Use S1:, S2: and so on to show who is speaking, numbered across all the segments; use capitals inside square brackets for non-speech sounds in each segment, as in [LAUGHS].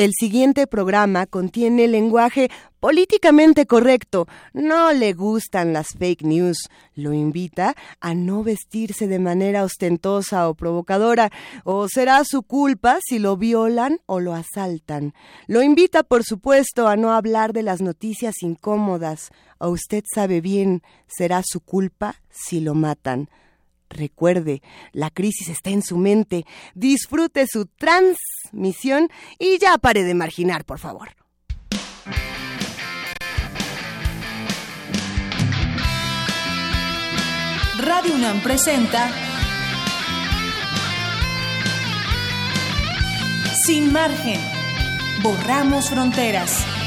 S1: El siguiente programa contiene lenguaje políticamente correcto. No le gustan las fake news. Lo invita a no vestirse de manera ostentosa o provocadora, o será su culpa si lo violan o lo asaltan. Lo invita, por supuesto, a no hablar de las noticias incómodas. O usted sabe bien, será su culpa si lo matan. Recuerde, la crisis está en su mente. Disfrute su transmisión y ya pare de marginar, por favor.
S2: Radio UNAM presenta Sin margen. Borramos fronteras.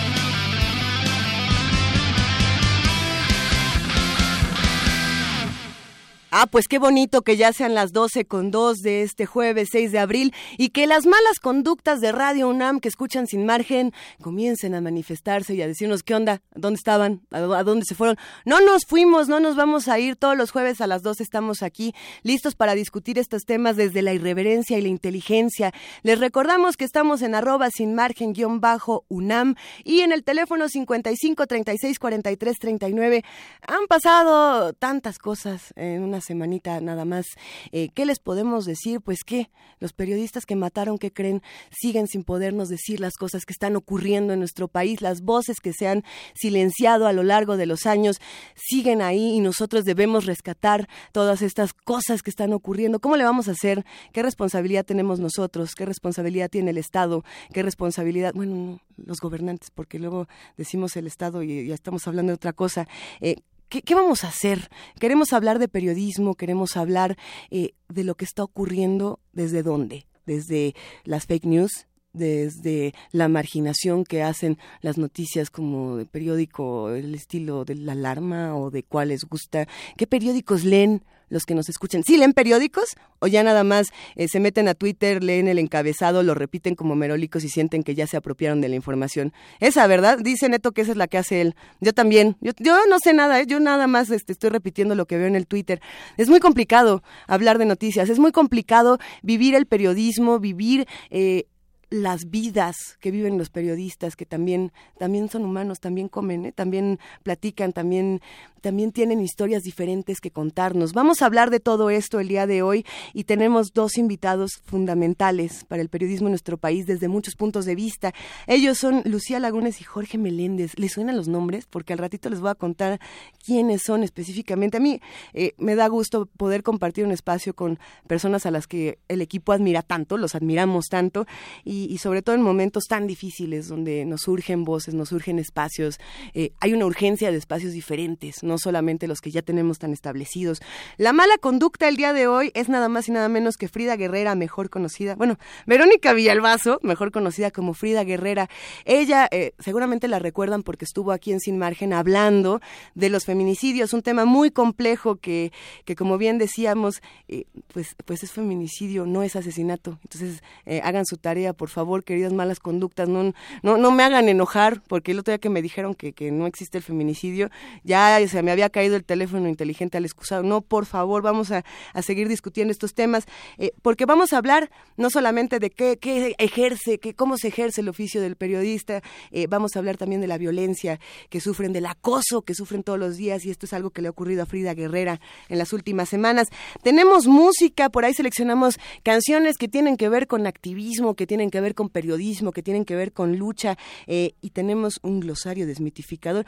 S1: Ah, pues qué bonito que ya sean las 12 con 2 de este jueves 6 de abril y que las malas conductas de Radio UNAM que escuchan sin margen comiencen a manifestarse y a decirnos qué onda, dónde estaban, a, dónde se fueron. No nos fuimos, no nos vamos a ir. Todos los jueves a las 12 estamos aquí listos para discutir estos temas desde la irreverencia y la inteligencia. Les recordamos que estamos en arroba sin margen guion bajo UNAM y en el teléfono 55 36 43 39. Han pasado tantas cosas en una semanita nada más. Eh, ¿Qué les podemos decir? Pues que los periodistas que mataron, que creen, siguen sin podernos decir las cosas que están ocurriendo en nuestro país, las voces que se han silenciado a lo largo de los años, siguen ahí y nosotros debemos rescatar todas estas cosas que están ocurriendo. ¿Cómo le vamos a hacer? ¿Qué responsabilidad tenemos nosotros? ¿Qué responsabilidad tiene el Estado? ¿Qué responsabilidad? Bueno, los gobernantes, porque luego decimos el Estado y ya estamos hablando de otra cosa. Eh, ¿Qué, vamos a hacer? Queremos hablar de periodismo, queremos hablar eh, de lo que está ocurriendo desde dónde, desde las fake news, desde la marginación que hacen las noticias como de periódico, el estilo de la alarma o de cuál les gusta, qué periódicos leen los que nos escuchen. ¿Sí leen periódicos o ya nada más eh, se meten a Twitter, leen el encabezado, lo repiten como merólicos y sienten que ya se apropiaron de la información? Esa, ¿verdad? Dice Neto que esa es la que hace él. Yo también. Yo, yo no sé nada, ¿eh? yo nada más este, estoy repitiendo lo que veo en el Twitter. Es muy complicado hablar de noticias, es muy complicado vivir el periodismo, vivir... Eh, las vidas que viven los periodistas, que también, también son humanos, también comen, ¿eh? también platican, también, también tienen historias diferentes que contarnos. Vamos a hablar de todo esto el día de hoy y tenemos dos invitados fundamentales para el periodismo en nuestro país desde muchos puntos de vista. Ellos son Lucía Lagunes y Jorge Meléndez. ¿Les suenan los nombres? Porque al ratito les voy a contar quiénes son específicamente. A mí eh, me da gusto poder compartir un espacio con personas a las que el equipo admira tanto, los admiramos tanto y sobre todo en momentos tan difíciles donde nos surgen voces, nos surgen espacios, eh, hay una urgencia de espacios diferentes, no solamente los que ya tenemos tan establecidos. La mala conducta el día de hoy es nada más y nada menos que Frida Guerrera, mejor conocida, bueno, Verónica Villalbazo, mejor conocida como Frida Guerrera. Ella, eh, seguramente la recuerdan porque estuvo aquí en Sin Margen hablando de los feminicidios, un tema muy complejo que, que como bien decíamos, eh, pues, pues es feminicidio, no es asesinato. Entonces, hagan su tarea, por favor, queridas malas conductas, no, no, no me hagan enojar, porque el otro día que me dijeron que, que no existe el feminicidio, ya se me había caído el teléfono inteligente al excusado. No, por favor, vamos a, a seguir discutiendo estos temas, eh, porque vamos a hablar no solamente de qué, qué ejerce, qué, cómo se ejerce el oficio del periodista, eh, vamos a hablar también de la violencia que sufren, del acoso que sufren todos los días, y esto es algo que le ha ocurrido a Frida Guerrera en las últimas semanas. Tenemos música, por ahí seleccionamos canciones que tienen que ver con activismo, que tienen que ver con periodismo, que tienen que ver con lucha, eh, y tenemos un glosario desmitificador.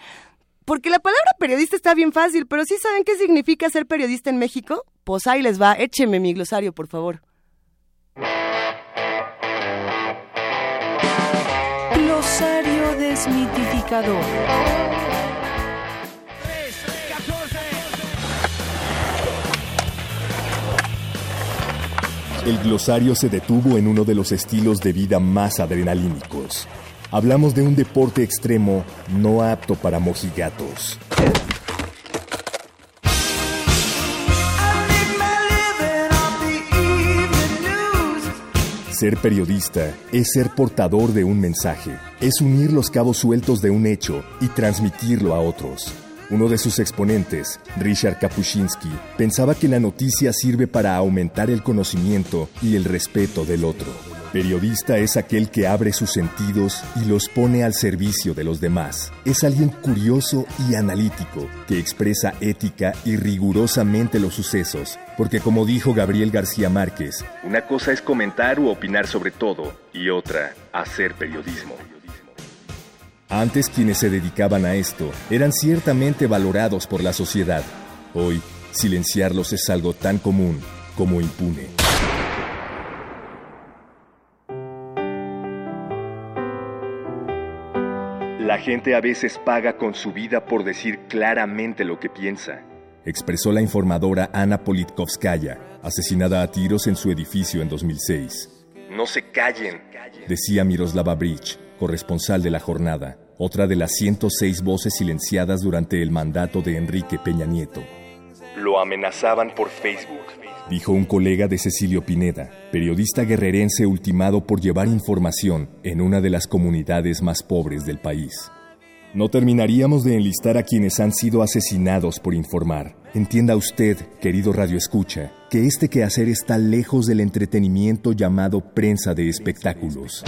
S1: Porque la palabra periodista está bien fácil, pero ¿sí saben qué significa ser periodista en México? Pues ahí les va, écheme mi glosario, por favor.
S2: Glosario desmitificador.
S3: El glosario se detuvo en uno de los estilos de vida más adrenalínicos. Hablamos de un deporte extremo no apto para mojigatos. Ser periodista es ser portador de un mensaje, es unir los cabos sueltos de un hecho y transmitirlo a otros. Uno de sus exponentes, Richard Kapuscinski, pensaba que la noticia sirve para aumentar el conocimiento y el respeto del otro. Periodista es aquel que abre sus sentidos y los pone al servicio de los demás. Es alguien curioso y analítico que expresa ética y rigurosamente los sucesos, porque como dijo Gabriel García Márquez, una cosa es comentar u opinar sobre todo y otra, hacer periodismo. Antes quienes se dedicaban a esto eran ciertamente valorados por la sociedad. Hoy, silenciarlos es algo tan común como impune. La gente a veces paga con su vida por decir claramente lo que piensa, expresó la informadora Ana Politkovskaya, asesinada a tiros en su edificio en 2006. No se callen, decía Miroslava Bridge, corresponsal de la jornada, otra de las 106 voces silenciadas durante el mandato de Enrique Peña Nieto. Lo amenazaban por Facebook, dijo un colega de Cecilio Pineda, periodista guerrerense ultimado por llevar información en una de las comunidades más pobres del país. No terminaríamos de enlistar a quienes han sido asesinados por informar. Entienda usted, querido Radio Escucha, que este quehacer está lejos del entretenimiento llamado prensa de espectáculos.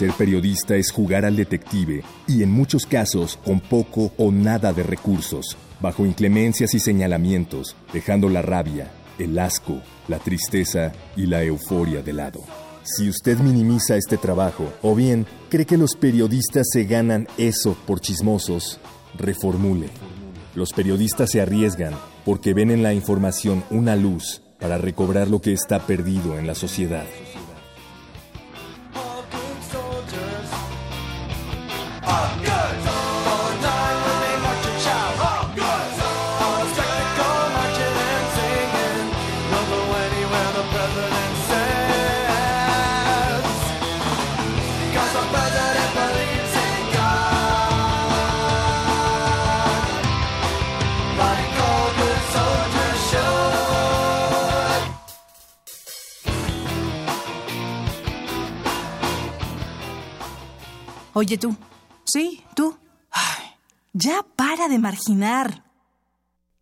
S3: Ser periodista es jugar al detective y en muchos casos con poco o nada de recursos, bajo inclemencias y señalamientos, dejando la rabia, el asco, la tristeza y la euforia de lado. Si usted minimiza este trabajo o bien cree que los periodistas se ganan eso por chismosos, reformule. Los periodistas se arriesgan porque ven en la información una luz para recobrar lo que está perdido en la sociedad.
S2: Oye tú. Sí, tú. ya para de marginar.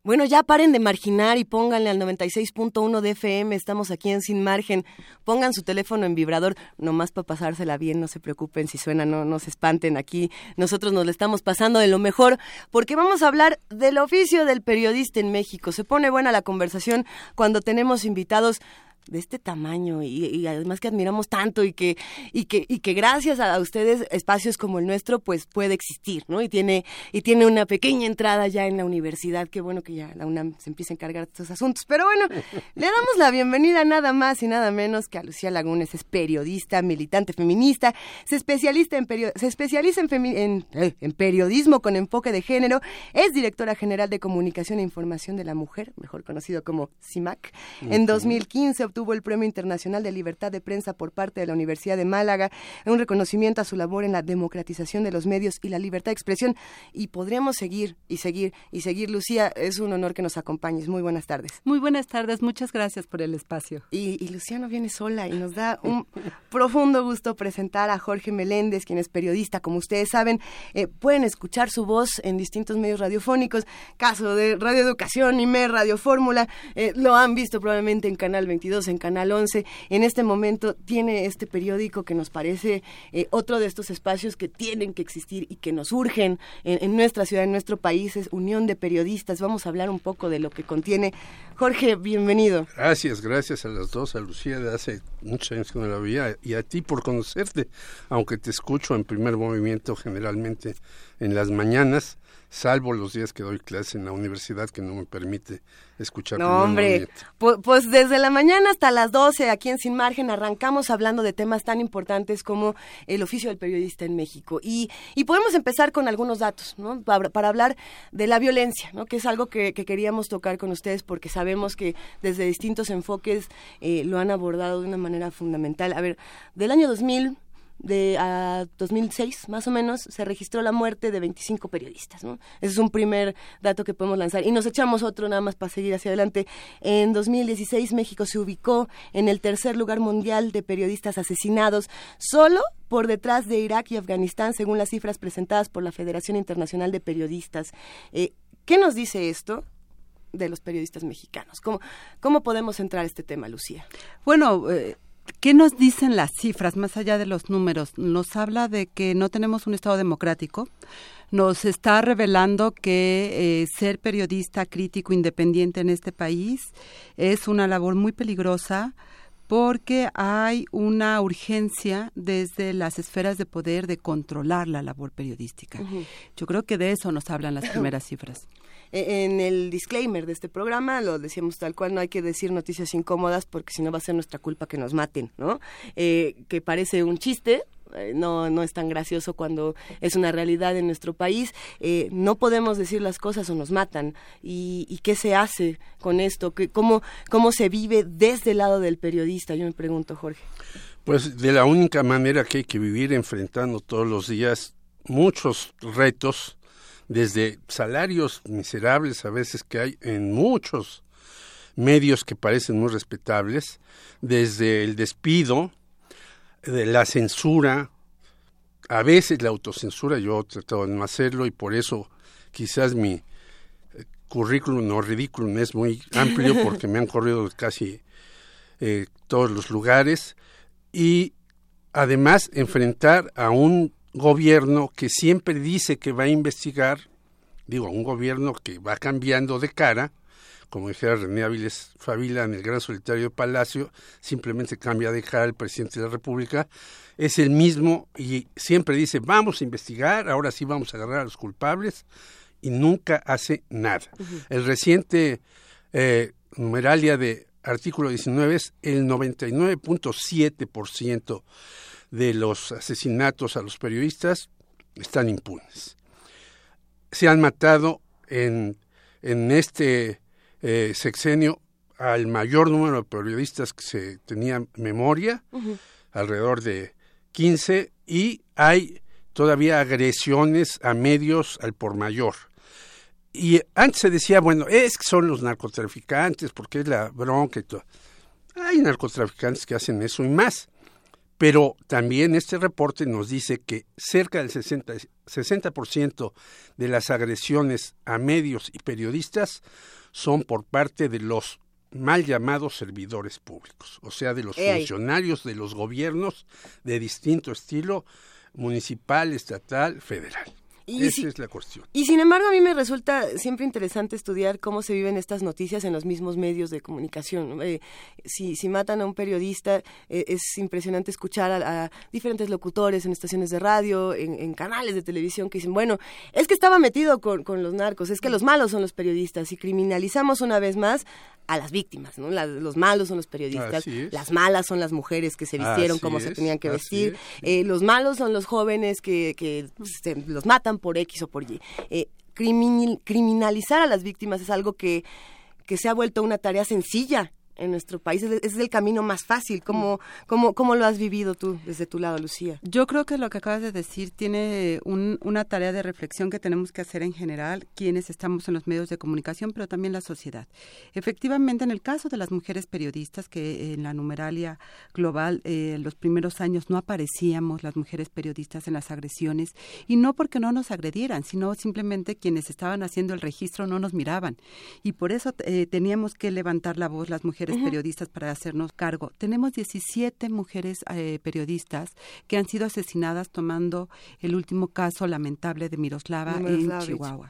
S1: Bueno, ya paren de marginar y pónganle al 96.1 de FM, estamos aquí en Sin Margen. Pongan su teléfono en vibrador, nomás para pasársela bien, no se preocupen si suena, no, no se espanten aquí. Nosotros nos lo estamos pasando de lo mejor, porque vamos a hablar del oficio del periodista en México. Se pone buena la conversación cuando tenemos invitados de este tamaño y, además que admiramos tanto y que y que y que gracias a ustedes espacios como el nuestro pues puede existir no y tiene y tiene una pequeña entrada ya en la universidad qué bueno que ya la UNAM se empiece a encargar de estos asuntos. Pero bueno [LAUGHS] le damos la bienvenida nada más y nada menos que a Lucía Lagunes es periodista militante feminista se especialista en se especializa en, eh, en periodismo con enfoque de género es directora general de comunicación e información de la mujer mejor conocido como CIMAC en 2015 obtuvo el Premio Internacional de Libertad de Prensa por parte de la Universidad de Málaga, un reconocimiento a su labor en la democratización de los medios y la libertad de expresión. Y podríamos seguir y seguir y seguir. Lucía, es un honor que nos acompañes. Muy buenas tardes.
S4: Muy buenas tardes, muchas gracias por el espacio.
S1: Y, y Lucía no viene sola y nos da un [LAUGHS] profundo gusto presentar a Jorge Meléndez, quien es periodista, como ustedes saben. Eh, pueden escuchar su voz en distintos medios radiofónicos, caso de Radio Educación, IME, Radio Fórmula, eh, lo han visto probablemente en Canal 22 en Canal 11. En este momento tiene este periódico que nos parece eh, otro de estos espacios que tienen que existir y que nos urgen en, nuestra ciudad, en nuestro país, es Unión de Periodistas. Vamos a hablar un poco de lo que contiene. Jorge, bienvenido.
S5: Gracias, gracias a las dos, a Lucía de hace muchos años que no la veía y a ti por conocerte, aunque te escucho en primer movimiento generalmente en las mañanas salvo los días que doy clase en la universidad que no me permite escuchar.
S1: No, hombre, pues, desde la mañana hasta las 12 aquí en Sin Margen arrancamos hablando de temas tan importantes como el oficio del periodista en México. Y, y podemos empezar con algunos datos, ¿no? Para, para hablar de la violencia, ¿no? Que es algo que, que, queríamos tocar con ustedes porque sabemos que desde distintos enfoques eh, lo han abordado de una manera fundamental. A ver, del año 2000 de a 2006 más o menos se registró la muerte de 25 periodistas. ¿no? Ese es un primer dato que podemos lanzar. Y nos echamos otro nada más para seguir hacia adelante. En 2016 México se ubicó en el tercer lugar mundial de periodistas asesinados, solo por detrás de Irak y Afganistán, según las cifras presentadas por la Federación Internacional de Periodistas. Eh, ¿Qué nos dice esto? de los periodistas mexicanos. ¿Cómo, cómo podemos entrar a este tema, Lucía?
S4: Bueno, eh, ¿qué nos dicen las cifras más allá de los números? Nos habla de que no tenemos un Estado democrático, nos está revelando que eh, ser periodista crítico independiente en este país es una labor muy peligrosa porque hay una urgencia desde las esferas de poder de controlar la labor periodística. Yo creo que de eso nos hablan las primeras cifras.
S1: E-, en el disclaimer de este programa lo decíamos tal cual, no hay que decir noticias incómodas porque si no va a ser nuestra culpa que nos maten, ¿no? Eh, que parece un chiste, eh, no, no es tan gracioso cuando es una realidad en nuestro país. Eh, no podemos decir las cosas o nos matan. ¿Y, qué se hace con esto? ¿Cómo, ¿Cómo se vive desde el lado del periodista? Yo me pregunto, Jorge.
S5: Pues de la única manera que hay que vivir enfrentando todos los días muchos retos, desde salarios miserables a veces que hay en muchos medios que parecen muy respetables, desde el despido, de la censura, a veces la autocensura, yo he tratado de no hacerlo y por eso quizás mi eh, currículum o ridículum es muy amplio [LAUGHS] porque me han corrido casi eh, todos los lugares y además enfrentar a un gobierno que siempre dice que va a investigar, digo, un gobierno que va cambiando de cara, como dijera René Áviles Favila en el Gran Solitario de Palacio, simplemente cambia de cara al presidente de la República, es el mismo y siempre dice, vamos a investigar, ahora sí vamos a agarrar a los culpables, y nunca hace nada. El reciente eh, numeralia de artículo 19 es el 99.7% de los asesinatos a los periodistas están impunes. Se han matado en, en este eh, sexenio al mayor número de periodistas que se tenía memoria, alrededor de 15, y hay todavía agresiones a medios al por mayor. Y antes se decía, bueno, es que son los narcotraficantes, porque es la bronca y todo. Hay narcotraficantes que hacen eso y más. Pero también este reporte nos dice que cerca del 60, 60% de las agresiones a medios y periodistas son por parte de los mal llamados servidores públicos, o sea, de los funcionarios de los gobiernos de distinto estilo, municipal, estatal, federal. Y Esa es la cuestión.
S1: Y sin embargo, a mí me resulta siempre interesante estudiar cómo se viven estas noticias en los mismos medios de comunicación. Eh, si, si matan a un periodista, eh, es impresionante escuchar a, diferentes locutores en estaciones de radio, en, canales de televisión, que dicen, bueno, es que estaba metido con, con los narcos, es que los malos son los periodistas, y criminalizamos una vez más a las víctimas, ¿no? los malos son los periodistas, las malas son las mujeres que se vistieron como se tenían que vestir, eh, los malos son los jóvenes que, que se, los matan por X o por Y. Eh, criminalizar a las víctimas es algo que, que se ha vuelto una tarea sencilla en nuestro país. Es el camino más fácil. ¿Cómo, cómo, cómo lo has vivido tú desde tu lado, Lucía?
S4: Yo creo que lo que acabas de decir tiene una tarea de reflexión que tenemos que hacer en general, quienes estamos en los medios de comunicación, pero también la sociedad. Efectivamente, en el caso de las mujeres periodistas, que en la numeralia global eh, en los primeros años no aparecíamos las mujeres periodistas en las agresiones, y no porque no nos agredieran, sino simplemente quienes estaban haciendo el registro no nos miraban. Y por eso eh, teníamos que levantar la voz las mujeres periodistas para hacernos cargo. Tenemos 17 mujeres eh, periodistas que han sido asesinadas tomando el último caso lamentable de Miroslava en Chihuahua.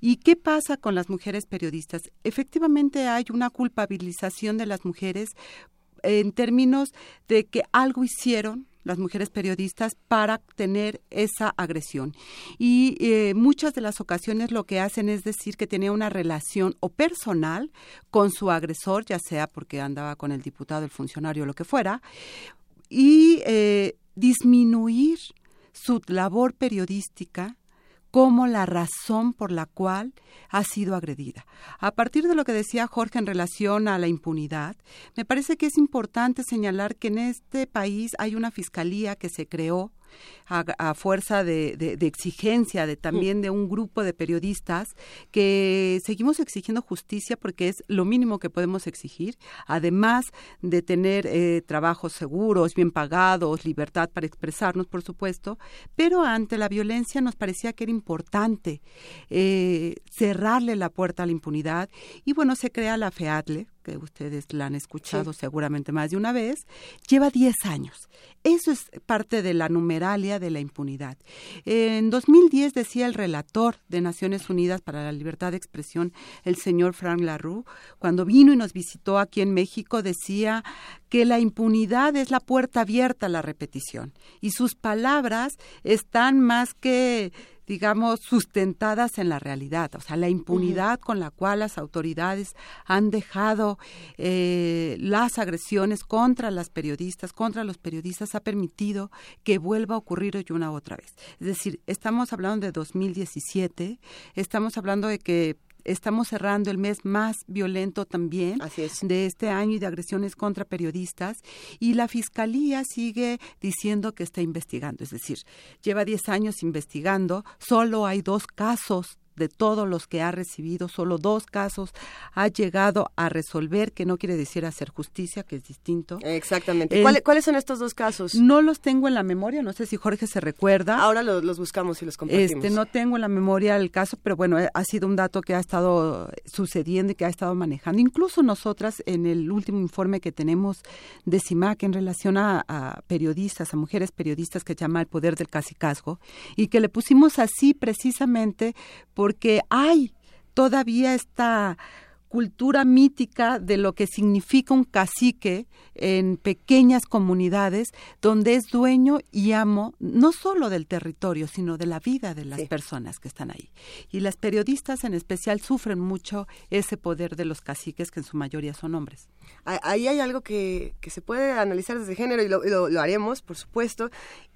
S4: ¿Y qué pasa con las mujeres periodistas? Efectivamente hay una culpabilización de las mujeres en términos de que algo hicieron las mujeres periodistas para tener esa agresión. Y eh, muchas de las ocasiones lo que hacen es decir que tenía una relación o personal con su agresor, ya sea porque andaba con el diputado, el funcionario, lo que fuera, y eh, disminuir su labor periodística como la razón por la cual ha sido agredida. A partir de lo que decía Jorge en relación a la impunidad, me parece que es importante señalar que en este país hay una fiscalía que se creó a, fuerza de, exigencia, de también de un grupo de periodistas que seguimos exigiendo justicia porque es lo mínimo que podemos exigir, además de tener eh, trabajos seguros, bien pagados, libertad para expresarnos, por supuesto, pero ante la violencia nos parecía que era importante eh, cerrarle la puerta a la impunidad y bueno, se crea la FEATLE, que ustedes la han escuchado seguramente más de una vez, lleva 10 años. Eso es parte de la numeralia de la impunidad. En 2010 decía el relator de Naciones Unidas para la Libertad de Expresión, el señor Frank Larue, cuando vino y nos visitó aquí en México, decía que la impunidad es la puerta abierta a la repetición. Y sus palabras están más que digamos, sustentadas en la realidad. O sea, la impunidad con la cual las autoridades han dejado eh, las agresiones contra las periodistas, contra los periodistas, ha permitido que vuelva a ocurrir hoy una otra vez. Es decir, estamos hablando de 2017, estamos hablando de que estamos cerrando el mes más violento también de este año y de agresiones contra periodistas y la fiscalía sigue diciendo que está investigando, es decir, lleva 10 años investigando, solo hay dos casos de todos los que ha recibido, solo dos casos ha llegado a resolver, que no quiere decir hacer justicia, que es distinto.
S1: Exactamente. ¿Cuáles, son estos dos casos?
S4: No los tengo en la memoria, no sé si Jorge se recuerda.
S1: Ahora los, buscamos y los compartimos.
S4: Este, no tengo en la memoria el caso, pero bueno, ha sido un dato que ha estado sucediendo y que ha estado manejando. Incluso nosotras, en el último informe que tenemos de CIMAC en relación a, a periodistas, a mujeres periodistas que llama El Poder del Casicazgo, y que le pusimos así precisamente porque hay todavía esta cultura mítica de lo que significa un cacique en pequeñas comunidades donde es dueño y amo no solo del territorio, sino de la vida de las personas que están ahí. Y las periodistas en especial sufren mucho ese poder de los caciques, que en su mayoría son hombres.
S1: Ahí hay algo que, se puede analizar desde género y lo, haremos, por supuesto,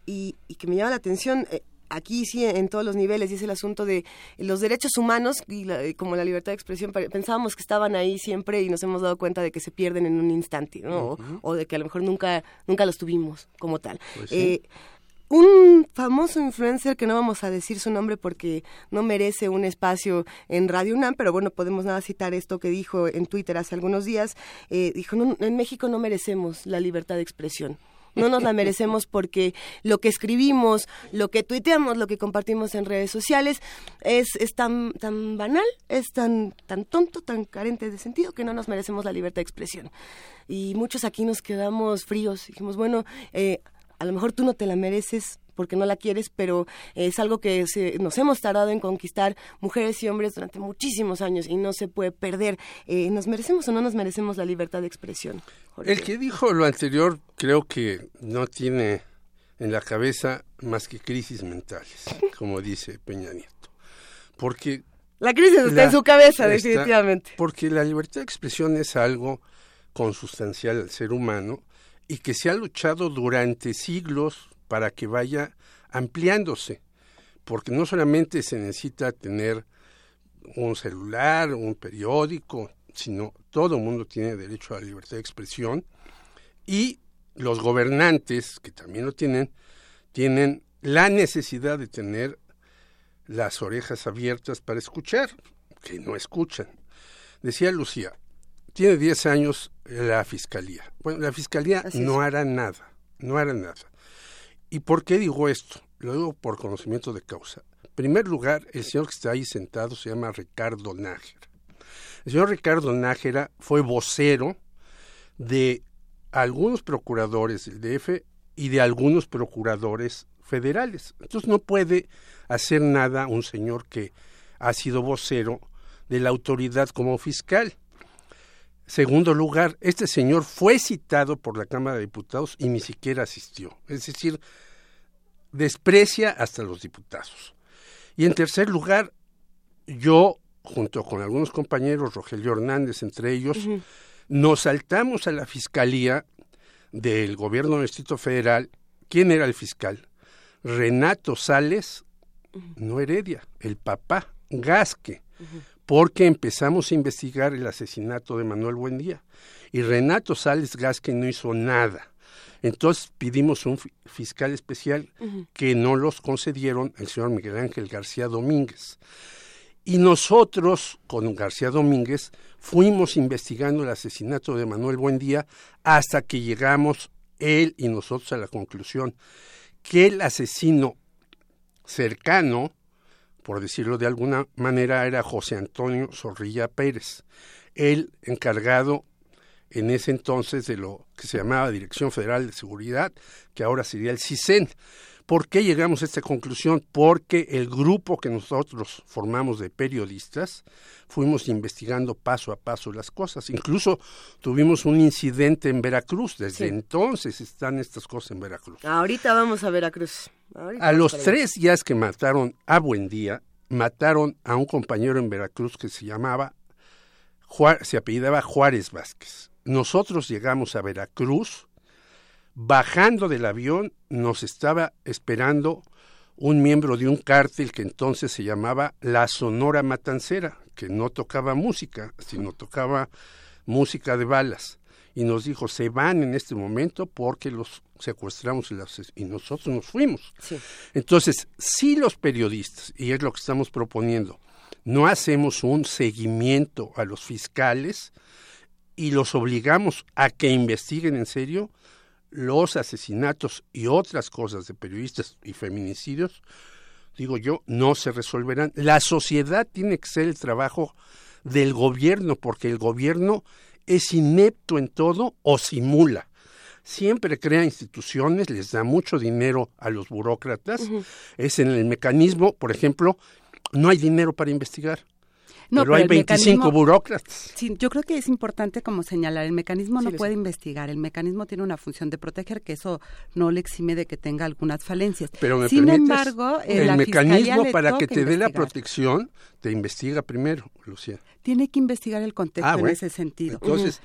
S1: y, y, que me llama la atención. Eh, aquí sí en todos los niveles y es el asunto de los derechos humanos y como la libertad de expresión pensábamos que estaban ahí siempre y nos hemos dado cuenta de que se pierden en un instante ¿no? o, de que a lo mejor nunca nunca los tuvimos como tal pues eh, un famoso influencer que no vamos a decir su nombre porque no merece un espacio en Radio UNAM, pero bueno, podemos nada citar esto que dijo en Twitter hace algunos días. Eh, dijo, en México no merecemos la libertad de expresión no nos la merecemos porque lo que escribimos, lo que tuiteamos, lo que compartimos en redes sociales es, es tan, tan banal, es tan, tan tonto, tan carente de sentido que no nos merecemos la libertad de expresión. Y muchos aquí nos quedamos fríos, dijimos, bueno, eh, a lo mejor tú no te la mereces porque no la quieres, pero es algo que nos hemos tardado en conquistar mujeres y hombres durante muchísimos años y no se puede perder. Eh, ¿Nos merecemos o no nos merecemos la libertad de expresión?
S5: El que dijo lo anterior creo que no tiene en la cabeza más que crisis mentales, [LAUGHS] como dice Peña Nieto. Porque...
S1: La crisis está en su cabeza, definitivamente.
S5: Porque la libertad de expresión es algo consustancial al ser humano y que se ha luchado durante siglos para que vaya ampliándose, porque no solamente se necesita tener un celular, un periódico, sino todo el mundo tiene derecho a la libertad de expresión y los gobernantes, que también lo tienen, tienen la necesidad de tener las orejas abiertas para escuchar, que no escuchan. Decía Lucía, tiene 10 años la fiscalía. Bueno, la fiscalía no hará nada, no hará nada. ¿Y por qué digo esto? Lo digo por conocimiento de causa. En primer lugar, el señor que está ahí sentado se llama Ricardo Nájera. El señor Ricardo Nájera fue vocero de algunos procuradores del DF y de algunos procuradores federales. Entonces no puede hacer nada un señor que ha sido vocero de la autoridad como fiscal. Segundo lugar, este señor fue citado por la Cámara de Diputados y ni siquiera asistió. Es decir, desprecia hasta los diputados. Y en tercer lugar, yo, junto con algunos compañeros, Rogelio Hernández entre ellos, nos saltamos a la Fiscalía del Gobierno del Distrito Federal. ¿Quién era el fiscal? Renato Sales, no Heredia, el papá, Gasque porque empezamos a investigar el asesinato de Manuel Buendía. Y Renato Sales Gasque no hizo nada. Entonces pedimos un fiscal especial que no los concedieron el señor Miguel Ángel García Domínguez. Y nosotros, con García Domínguez, fuimos investigando el asesinato de Manuel Buendía hasta que llegamos él y nosotros a la conclusión que el asesino cercano, por decirlo de alguna manera, era José Antonio Zorrilla Pérez, el encargado en ese entonces de lo que se llamaba Dirección Federal de Seguridad, que ahora sería el CISEN. ¿Por qué llegamos a esta conclusión? Porque el grupo que nosotros formamos de periodistas fuimos investigando paso a paso las cosas. Incluso tuvimos un incidente en Veracruz. Desde entonces están estas cosas en Veracruz.
S1: Ahorita vamos a Veracruz.
S5: A los tres días que mataron a Buendía, mataron a un compañero en Veracruz que se llamaba, se apellidaba Juárez Vázquez. Nosotros llegamos a Veracruz Bajando del avión nos estaba esperando un miembro de un cártel que entonces se llamaba La Sonora Matancera, que no tocaba música, sino tocaba música de balas. Y nos dijo, se van en este momento porque los secuestramos y nosotros nos fuimos. Entonces, si los periodistas, y es lo que estamos proponiendo, no hacemos un seguimiento a los fiscales y los obligamos a que investiguen en serio, los asesinatos y otras cosas de periodistas y feminicidios, digo yo, no se resolverán. La sociedad tiene que ser el trabajo del gobierno, porque el gobierno es inepto en todo o simula. Siempre crea instituciones, les da mucho dinero a los burócratas. Es en el mecanismo, por ejemplo, no hay dinero para investigar. No, pero, hay 25 burócratas.
S4: Sí, yo creo que es importante como señalar, el mecanismo no puede investigar, el mecanismo tiene una función de proteger, que eso no le exime de que tenga algunas falencias.
S5: Pero me
S4: Sin embargo,
S5: el mecanismo para que te dé la protección te investiga primero, Lucía.
S4: Tiene que investigar el contexto
S5: ah,
S4: en ese sentido.
S5: Entonces,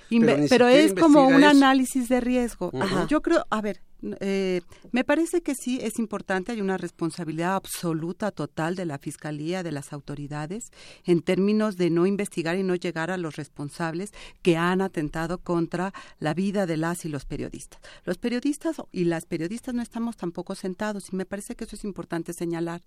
S4: pero, es como un análisis de riesgo. Yo creo, a ver, eh, me parece que sí es importante, hay una responsabilidad absoluta, total de la Fiscalía, de las autoridades, en términos de no investigar y no llegar a los responsables que han atentado contra la vida de las y los periodistas. Los periodistas y las periodistas no estamos tampoco sentados y me parece que eso es importante señalar.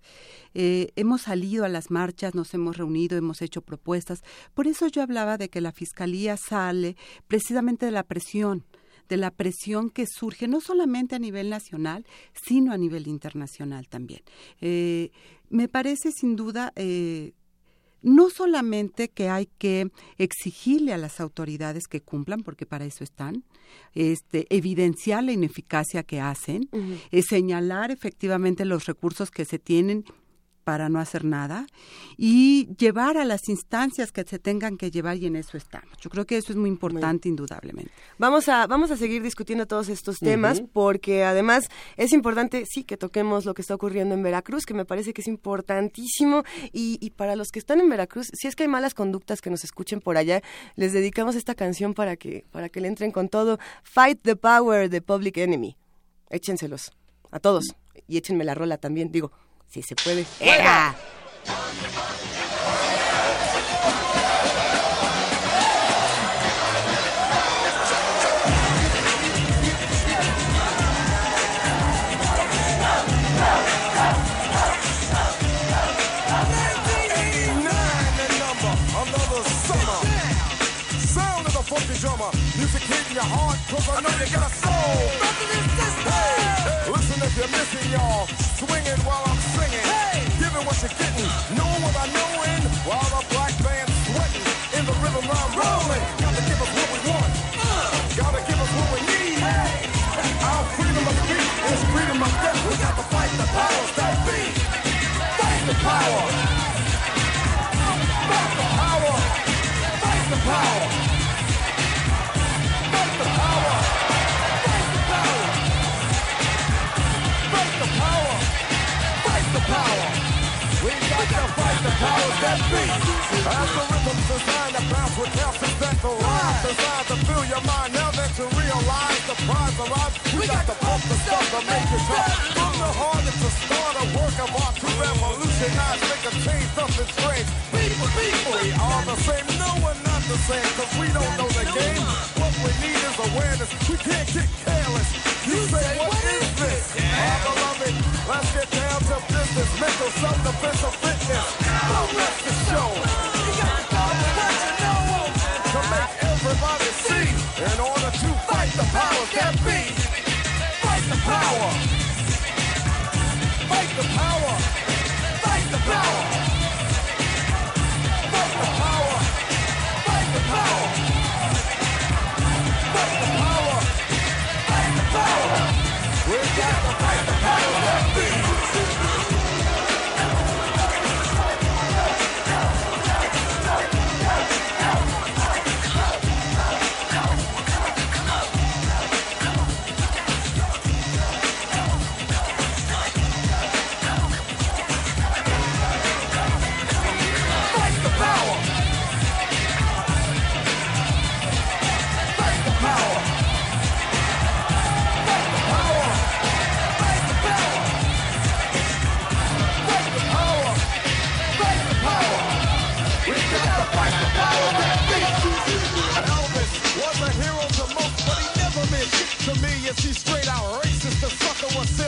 S4: Eh, hemos salido a las marchas, nos hemos reunido, hemos hecho propuestas. Por eso yo hablaba de que la Fiscalía sale precisamente de la presión de la presión que surge no solamente a nivel nacional, sino a nivel internacional también. Eh, me parece sin duda eh, no solamente que hay que exigirle a las autoridades que cumplan, porque para eso están, este, evidenciar la ineficacia que hacen, eh, señalar efectivamente los recursos que se tienen para no hacer nada y llevar a las instancias que se tengan que llevar y en eso estamos. Yo creo que eso es muy importante, indudablemente.
S1: Vamos a, vamos a seguir discutiendo todos estos temas porque además es importante, sí, que toquemos lo que está ocurriendo en Veracruz, que me parece que es importantísimo y, y para los que están en Veracruz, si es que hay malas conductas que nos escuchen por allá, les dedicamos esta canción para que, para que le entren con todo. Fight the Power the Public Enemy. Échenselos a todos y échenme la rola también, digo, si se puede. Hitting your heart, cause I know you got a soul. If you're missing, y'all. Swinging while I'm singing. Hey, giving what you're getting. Knowing what I'm knowing. While the the powers that be. Rhythm's designed to bounce with transcendental rhymes, designed to fill your mind now that you realize the prize arrives. We, we got, got to pump the stuff to make it tough. From the heart, it's a start, a work of art to revolutionize, make a change, something strange. People, people, we are the same. No, we're not the same, cause we don't know the game. What we need is awareness. We can't get careless.
S6: You say, what is this? Our beloved, let's get down to business. Mental self-defense of fitness. Don't rest the show. You got to go what you know. To make everybody see. In order to fight the powers that be. Fight the power. Fight the power. Fight the power. Fight the power. Fight the power. Fight the power. The got to fight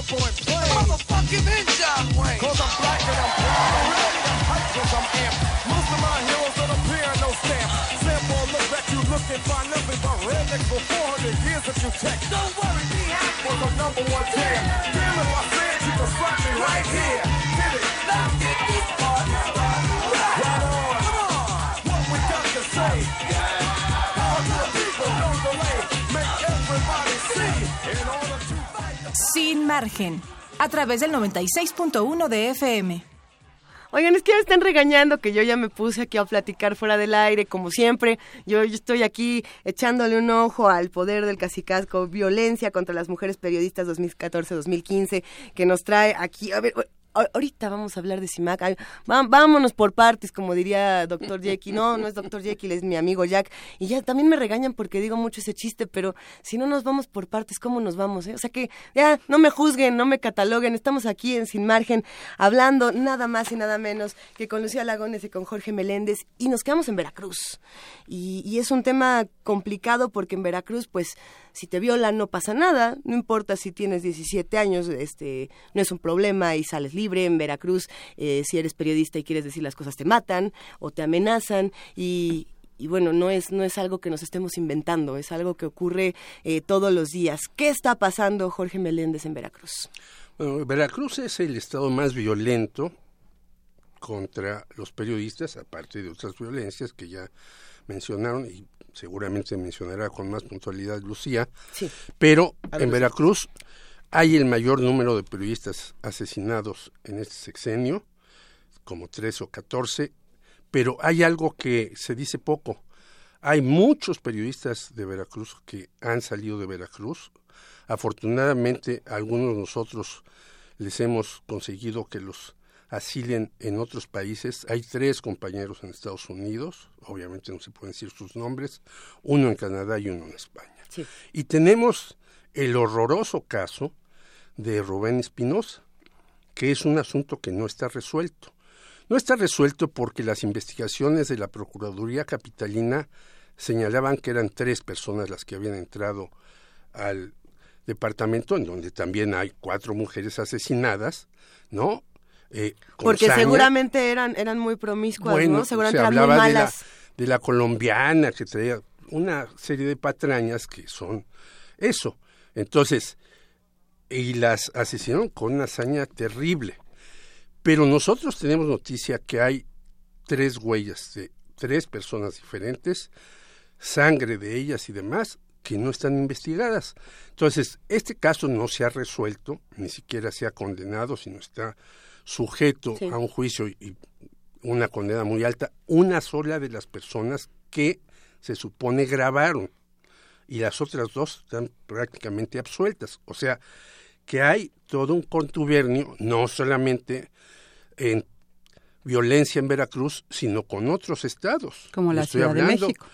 S6: sucker was simple and plain. Motherfucking in John Wayne. Cause I'm black and I'm proud. I'm ready to fight cause I'm amped. Most of my heroes don't appear in no stamp. Sample look that you look and find nothing but rednecks for 400 years if you check. Don't worry, be happy. Was a number one jam. Damn if I said you can slap me right here. Get it? Now get this party
S2: margen. A través del 96.1 de FM.
S1: Oigan, es que me están regañando que yo ya me puse aquí a platicar fuera del aire, como siempre. Yo, estoy aquí echándole un ojo al poder del cacicasco, violencia contra las mujeres periodistas 2014-2015, que nos trae aquí. A ver, ahorita vamos a hablar de CIMAC. Vámonos por partes, como diría Dr. Jekyll. No, no es Dr. Jekyll, es mi amigo Jack. Y ya también me regañan porque digo mucho ese chiste, pero si no nos vamos por partes, ¿cómo nos vamos? eh? O sea que ya no me juzguen, no me cataloguen. Estamos aquí en Sin Margen hablando nada más y nada menos que con Lucía Lagones y con Jorge Meléndez. Y nos quedamos en Veracruz. Y, y es un tema complicado porque en Veracruz, pues, si te violan no pasa nada. No importa si tienes 17 años, este, no es un problema y sales libre. En Veracruz, eh, si eres periodista y quieres decir las cosas, te matan o te amenazan. Y, bueno, no es, no es algo que nos estemos inventando, es algo que ocurre eh, todos los días. ¿Qué está pasando, Jorge Meléndez, en Veracruz?
S5: Bueno, Veracruz es el estado más violento contra los periodistas, aparte de otras violencias que ya mencionaron y seguramente mencionará con más puntualidad Lucía.
S1: Sí.
S5: Pero en. Veracruz hay el mayor número de periodistas asesinados en este sexenio, como 13 o 14, pero hay algo que se dice poco. Hay muchos periodistas de Veracruz que han salido de Veracruz. Afortunadamente, algunos de nosotros les hemos conseguido que los asilen en otros países. Hay tres compañeros en Estados Unidos, obviamente no se pueden decir sus nombres, uno en Canadá y uno en España.
S1: Sí.
S5: Y tenemos el horroroso caso de Rubén Espinosa, que es un asunto que no está resuelto. No está resuelto porque las investigaciones de la Procuraduría Capitalina señalaban que eran tres personas las que habían entrado al departamento, en donde también hay cuatro mujeres asesinadas, ¿no? Eh, con
S1: Porque
S5: saña.
S1: seguramente eran, eran muy promiscuas,
S5: Bueno,
S1: ¿no? Seguramente
S5: se
S1: eran muy
S5: hablaba de la, de la colombiana que traía una serie de patrañas que son eso. Entonces, y las asesinaron con una hazaña terrible. Pero nosotros tenemos noticia que hay tres huellas de tres personas diferentes, sangre de ellas y demás, que no están investigadas. Entonces, este caso no se ha resuelto, ni siquiera se ha condenado, sino está sujeto
S1: Sí.
S5: a un juicio y una condena muy alta, una sola de las personas que se supone grabaron y las otras dos están prácticamente absueltas. O sea, que hay todo un contubernio, no solamente en violencia en Veracruz, sino con otros estados.
S4: Como la
S5: Estoy
S4: Ciudad de
S5: hablando,
S4: México.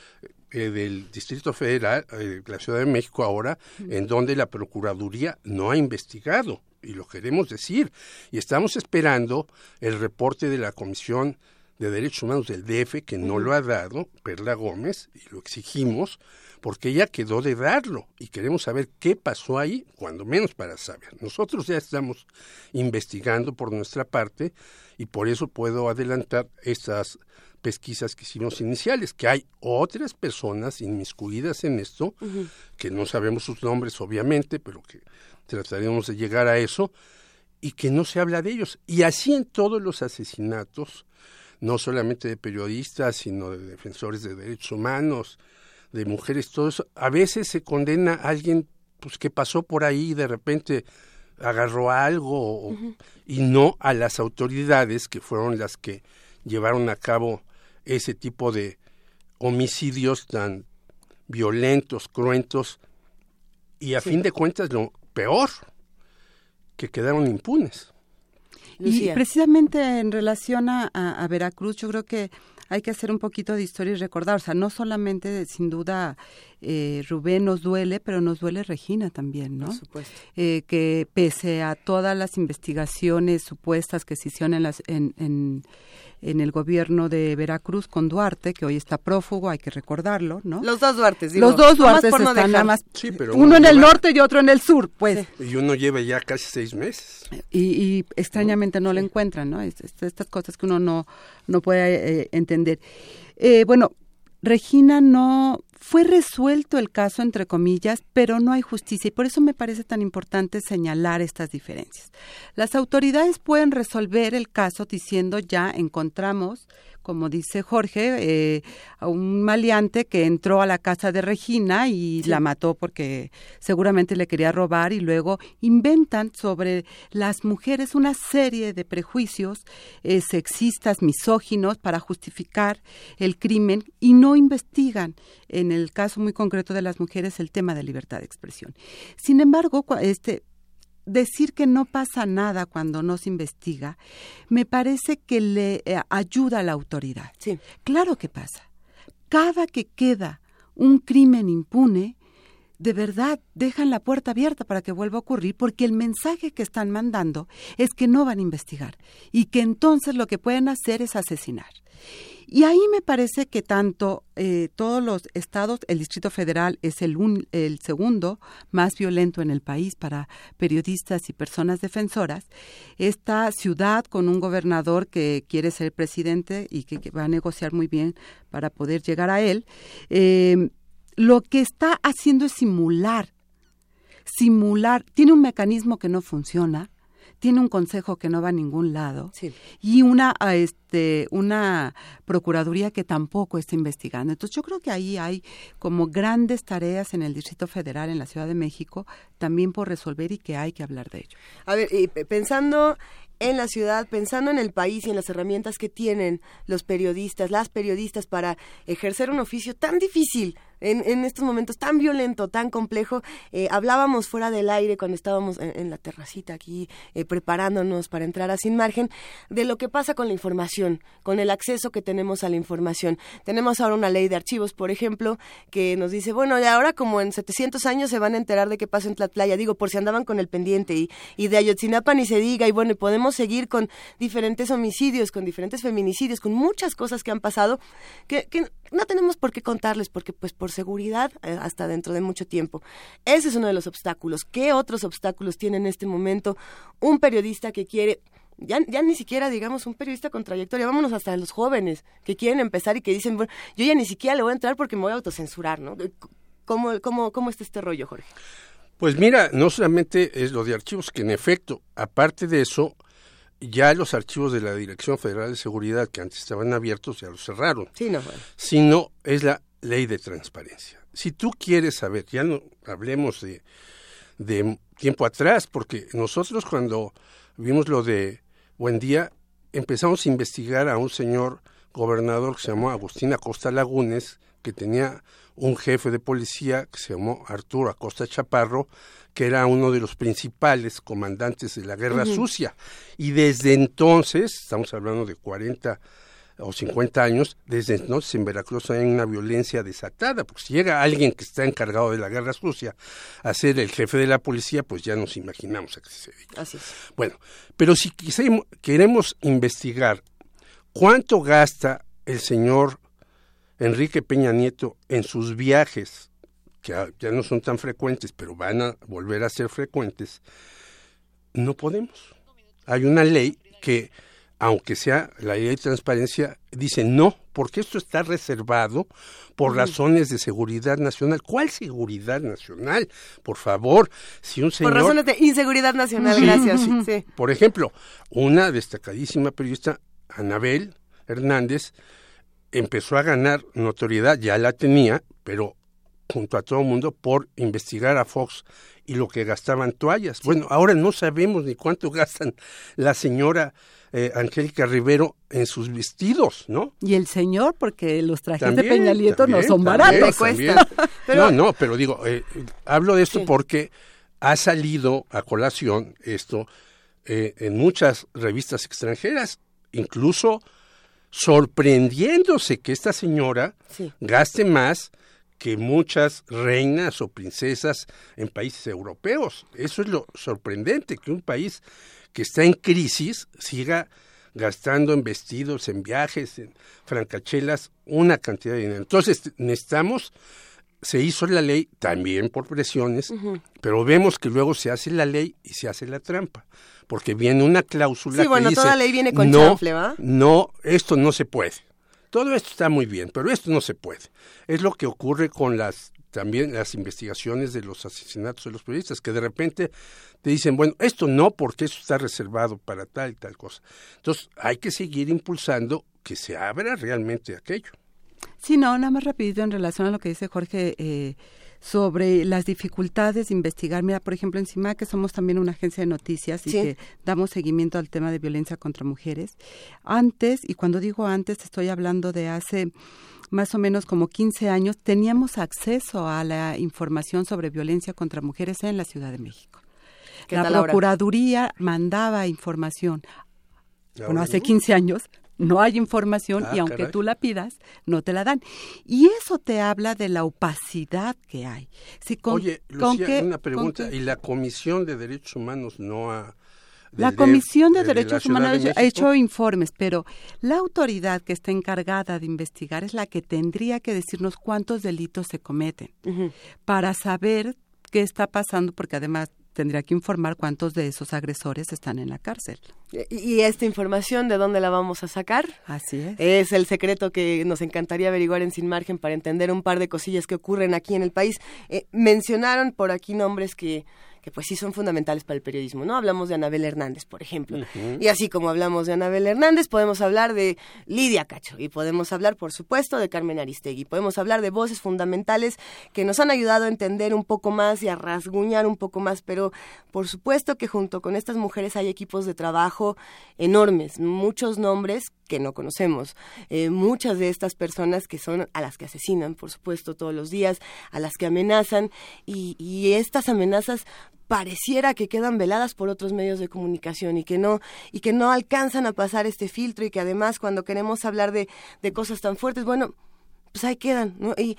S5: eh, del Distrito Federal, eh, la Ciudad de México ahora, en donde la Procuraduría no ha investigado, y lo queremos decir, y estamos esperando el reporte de la Comisión de Derechos Humanos del DF, que no lo ha dado, Perla Gómez, y lo exigimos, porque ella quedó de darlo y queremos saber qué pasó ahí, cuando menos para saber. Nosotros ya estamos investigando por nuestra parte y por eso puedo adelantar estas pesquisas que hicimos iniciales, que hay otras personas inmiscuidas en esto, que no sabemos sus nombres obviamente, pero que trataremos de llegar a eso, y que no se habla de ellos. Y así en todos los asesinatos, no solamente de periodistas, sino de defensores de derechos humanos, de mujeres, todo eso, a veces se condena a alguien pues que pasó por ahí y de repente agarró algo y no a las autoridades que fueron las que llevaron a cabo ese tipo de homicidios tan violentos, cruentos y a fin de cuentas lo peor, que quedaron impunes.
S4: Y
S1: Lucía.
S4: precisamente en relación a, a- a Veracruz, yo creo que hay que hacer un poquito de historia y recordar, o sea, no solamente, sin duda, eh, Rubén nos duele, pero nos duele Regina también, ¿no?
S1: Por supuesto.
S4: Eh, que pese a todas las investigaciones supuestas que se hicieron en, las, en, en, en el gobierno de Veracruz con Duarte, que hoy está prófugo, hay que recordarlo, ¿no?
S1: Los dos Duartes, digo,
S4: Los dos Duartes
S1: no
S4: están nada más,
S5: Sí, pero
S4: uno
S5: uno
S4: en el norte y otro en el sur, pues.
S5: Y uno lleva ya casi seis meses.
S4: y, y extrañamente no lo encuentran, ¿no? Es- es- estas cosas que uno no, no puede eh, entender. Eh, bueno, Regina no fue resuelto el caso entre comillas, pero no hay justicia y por eso me parece tan importante señalar estas diferencias. Las autoridades pueden resolver el caso diciendo ya encontramos, como dice Jorge, eh, a un maleante que entró a la casa de Regina y la mató porque seguramente le quería robar y luego inventan sobre las mujeres una serie de prejuicios eh, sexistas, misóginos para justificar el crimen y no investigan en el caso muy concreto de las mujeres el tema de libertad de expresión. Sin embargo, este decir que no pasa nada cuando no se investiga, me parece que le eh, ayuda a la autoridad.
S1: Sí.
S4: Claro que pasa. Cada que queda un crimen impune, de verdad dejan la puerta abierta para que vuelva a ocurrir, porque el mensaje que están mandando es que no van a investigar y que entonces lo que pueden hacer es asesinar. Y ahí me parece que tanto eh, todos los estados, el Distrito Federal es el, un- el segundo más violento en el país para periodistas y personas defensoras. Esta ciudad con un gobernador que quiere ser presidente y que, va a negociar muy bien para poder llegar a él, eh, lo que está haciendo es simular, simular, tiene un mecanismo que no funciona, tiene un consejo que no va a ningún lado
S1: Sí.
S4: y una a, este una procuraduría que tampoco está investigando. Entonces yo creo que ahí hay como grandes tareas en el Distrito Federal en la Ciudad de México también por resolver y que hay que hablar de ello.
S1: A ver, y pe- pensando en la ciudad, pensando en el país y en las herramientas que tienen los periodistas, las periodistas para ejercer un oficio tan difícil en, estos momentos, tan violento, tan complejo. Eh, hablábamos fuera del aire cuando estábamos en, en la terracita aquí eh, preparándonos para entrar a Sin Margen de lo que pasa con la información, con el acceso que tenemos a la información. Tenemos ahora una ley de archivos, por ejemplo, que nos dice, bueno, y ahora como en 700 años se van a enterar de qué pasó en Tlatlaya, digo, por si andaban con el pendiente, y, y de Ayotzinapa ni se diga, y bueno, y podemos seguir con diferentes homicidios, con diferentes feminicidios, con muchas cosas que han pasado, que, que no tenemos por qué contarles, porque pues por seguridad eh, hasta dentro de mucho tiempo. Ese es uno de los obstáculos. ¿Qué otros obstáculos tiene en este momento un periodista que quiere ya, ya ni siquiera digamos un periodista con trayectoria, vámonos hasta los jóvenes que quieren empezar y que dicen, bueno, yo ya ni siquiera le voy a entrar porque me voy a autocensurar, ¿no? ¿Cómo, cómo, cómo está este rollo, Jorge?
S5: Pues mira, no solamente es lo de archivos, que en efecto, aparte de eso, ya los archivos de la Dirección Federal de Seguridad que antes estaban abiertos ya los cerraron,
S1: Sí, no, bueno.
S5: sino es la ley de transparencia. Si tú quieres saber, ya no hablemos de, de tiempo atrás, porque nosotros cuando vimos lo de Buen Día, empezamos a investigar a un señor gobernador que se llamó Agustín Acosta Lagunes, que tenía un jefe de policía que se llamó Arturo Acosta Chaparro, que era uno de los principales comandantes de la Guerra Sucia. Y desde entonces, estamos hablando de 40 o 50 años, desde entonces en Veracruz hay una violencia desatada, porque si llega alguien que está encargado de la guerra sucia a ser el jefe de la policía, pues ya nos imaginamos a qué se dedica.
S1: Así es.
S5: Bueno, pero si quisemos- queremos investigar cuánto gasta el señor Enrique Peña Nieto en sus viajes que ya no son tan frecuentes, pero van a volver a ser frecuentes, no podemos. Hay una ley que, aunque sea la ley de transparencia, dice no, porque esto está reservado por razones de seguridad nacional. ¿Cuál seguridad nacional? Por favor, si un señor...
S1: Por razones de inseguridad nacional,
S5: Sí,
S1: gracias.
S5: sí.
S1: Sí.
S5: Por ejemplo, una destacadísima periodista, Anabel Hernández, empezó a ganar notoriedad, ya la tenía, pero junto a todo el mundo por investigar a Fox y lo que gastaban toallas. Bueno, ahora no sabemos ni cuánto gastan la señora eh, Angélica Rivero en sus vestidos, ¿no?
S4: Y el señor, porque los trajes de
S5: También,
S4: Peña Nieto no son baratos.
S5: también. [LAUGHS]
S1: Pero-
S5: No, no, pero digo, eh, hablo de esto
S1: Sí.
S5: porque ha salido a colación esto eh, en muchas revistas extranjeras, incluso sorprendiéndose que esta señora
S1: Sí.
S5: gaste más que muchas reinas o princesas en países europeos. Eso es lo sorprendente, que un país que está en crisis siga gastando en vestidos, en viajes, en francachelas, una cantidad de dinero. Entonces necesitamos, se hizo la ley también por presiones, pero vemos que luego se hace la ley y se hace la trampa, porque viene una cláusula
S1: Sí,
S5: que
S1: bueno,
S5: dice,
S1: toda ley viene con
S5: no,
S1: chanfle, ¿va?
S5: no, esto no se puede. Todo esto está muy bien, pero esto no se puede. Es lo que ocurre con las también las investigaciones de los asesinatos de los periodistas, que de repente te dicen, bueno, esto no, porque esto está reservado para tal y tal cosa. Entonces, hay que seguir impulsando que se abra realmente aquello.
S4: Sí, no, nada más rapidito en relación a lo que dice Jorge eh, sobre las dificultades de investigar. Mira, por ejemplo, en CIMAC, que somos también una agencia de noticias y
S1: Sí.
S4: que damos seguimiento al tema de violencia contra mujeres. Antes, y cuando digo antes, estoy hablando de hace más o menos como 15 años, teníamos acceso a la información sobre violencia contra mujeres en la Ciudad de México.
S1: ¿Qué
S4: La
S1: ahora?
S4: Procuraduría mandaba información. Bueno, hace
S5: no.
S4: 15 años no hay información
S5: Ah,
S4: y aunque
S5: caray.
S4: tú la pidas, no te la dan. Y eso te habla de la opacidad que hay. Si con,
S5: Oye,
S4: con qué-
S5: una pregunta. ¿Y la Comisión de Derechos Humanos no ha...
S4: La Comisión de Derechos Humanos ha hecho informes, pero la autoridad que está encargada de investigar es la que tendría que decirnos cuántos delitos se cometen para saber qué está pasando, porque además tendría que informar cuántos de esos agresores están en la cárcel.
S1: ¿Y, esta información de dónde la vamos a sacar?
S4: Así es.
S1: Es el secreto que nos encantaría averiguar en Sin Margen para entender un par de cosillas que ocurren aquí en el país. Eh, mencionaron por aquí nombres que, que pues sí son fundamentales para el periodismo, ¿no? Hablamos de Anabel Hernández, por ejemplo. Y así como hablamos de Anabel Hernández, podemos hablar de Lidia Cacho y podemos hablar, por supuesto, de Carmen Aristegui. Podemos hablar de voces fundamentales que nos han ayudado a entender un poco más y a rasguñar un poco más, pero por supuesto que junto con estas mujeres hay equipos de trabajo enormes, muchos nombres que no conocemos, eh, muchas de estas personas que son a las que asesinan, por supuesto, todos los días, a las que amenazan y, y estas amenazas pareciera que quedan veladas por otros medios de comunicación y que no y que no alcanzan a pasar este filtro y que además cuando queremos hablar de, de cosas tan fuertes, bueno, pues ahí quedan, ¿no? Y,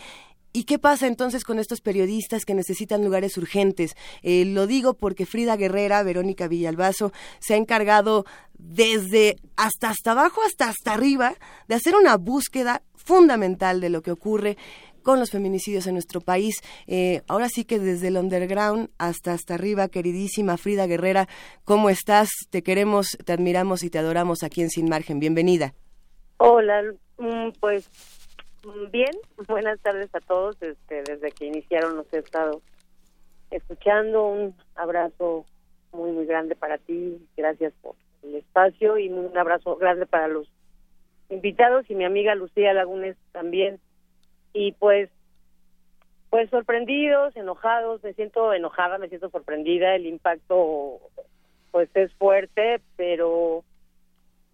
S1: ¿Y qué pasa entonces con estos periodistas que necesitan lugares urgentes? Eh, lo digo porque Frida Guerrera, Verónica Villalbazo, se ha encargado desde hasta hasta abajo hasta hasta arriba de hacer una búsqueda fundamental de lo que ocurre con los feminicidios en nuestro país. Eh, ahora sí que desde el underground hasta hasta arriba, queridísima Frida Guerrera, ¿cómo estás? Te queremos, te admiramos y te adoramos aquí en Sin Margen. Bienvenida.
S7: Hola, mm, pues bien, buenas tardes a todos. Este, desde que iniciaron los he estado escuchando. Un abrazo muy, muy grande para ti. Gracias por el espacio y un abrazo grande para los invitados y mi amiga Lucía Lagunes también. Y pues, pues sorprendidos, enojados. Me siento enojada, me siento sorprendida. El impacto, pues es fuerte, pero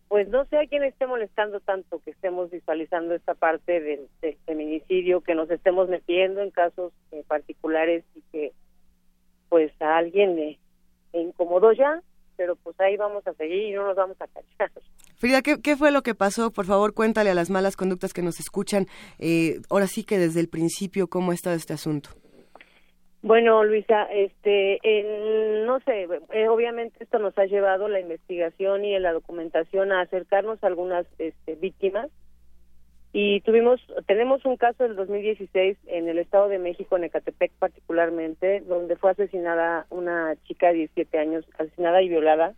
S7: pues no sé a quién esté molestando tanto que estemos visualizando esta parte del, del feminicidio, que nos estemos metiendo en casos eh, particulares y que pues a alguien le, le incomodó ya, pero pues ahí vamos a seguir y no nos vamos a callar.
S1: Frida, ¿qué, fue lo que pasó? Por favor, cuéntale a las malas conductas que nos escuchan. Eh, ahora sí que desde el principio, ¿cómo ha estado este asunto?
S7: Bueno, Luisa, este, no sé, eh, obviamente esto nos ha llevado la investigación y la documentación a acercarnos a algunas este, víctimas Y tuvimos, tenemos un caso del 2016 en el Estado de México, en Ecatepec particularmente, donde fue asesinada una chica de 17 años, asesinada y violada.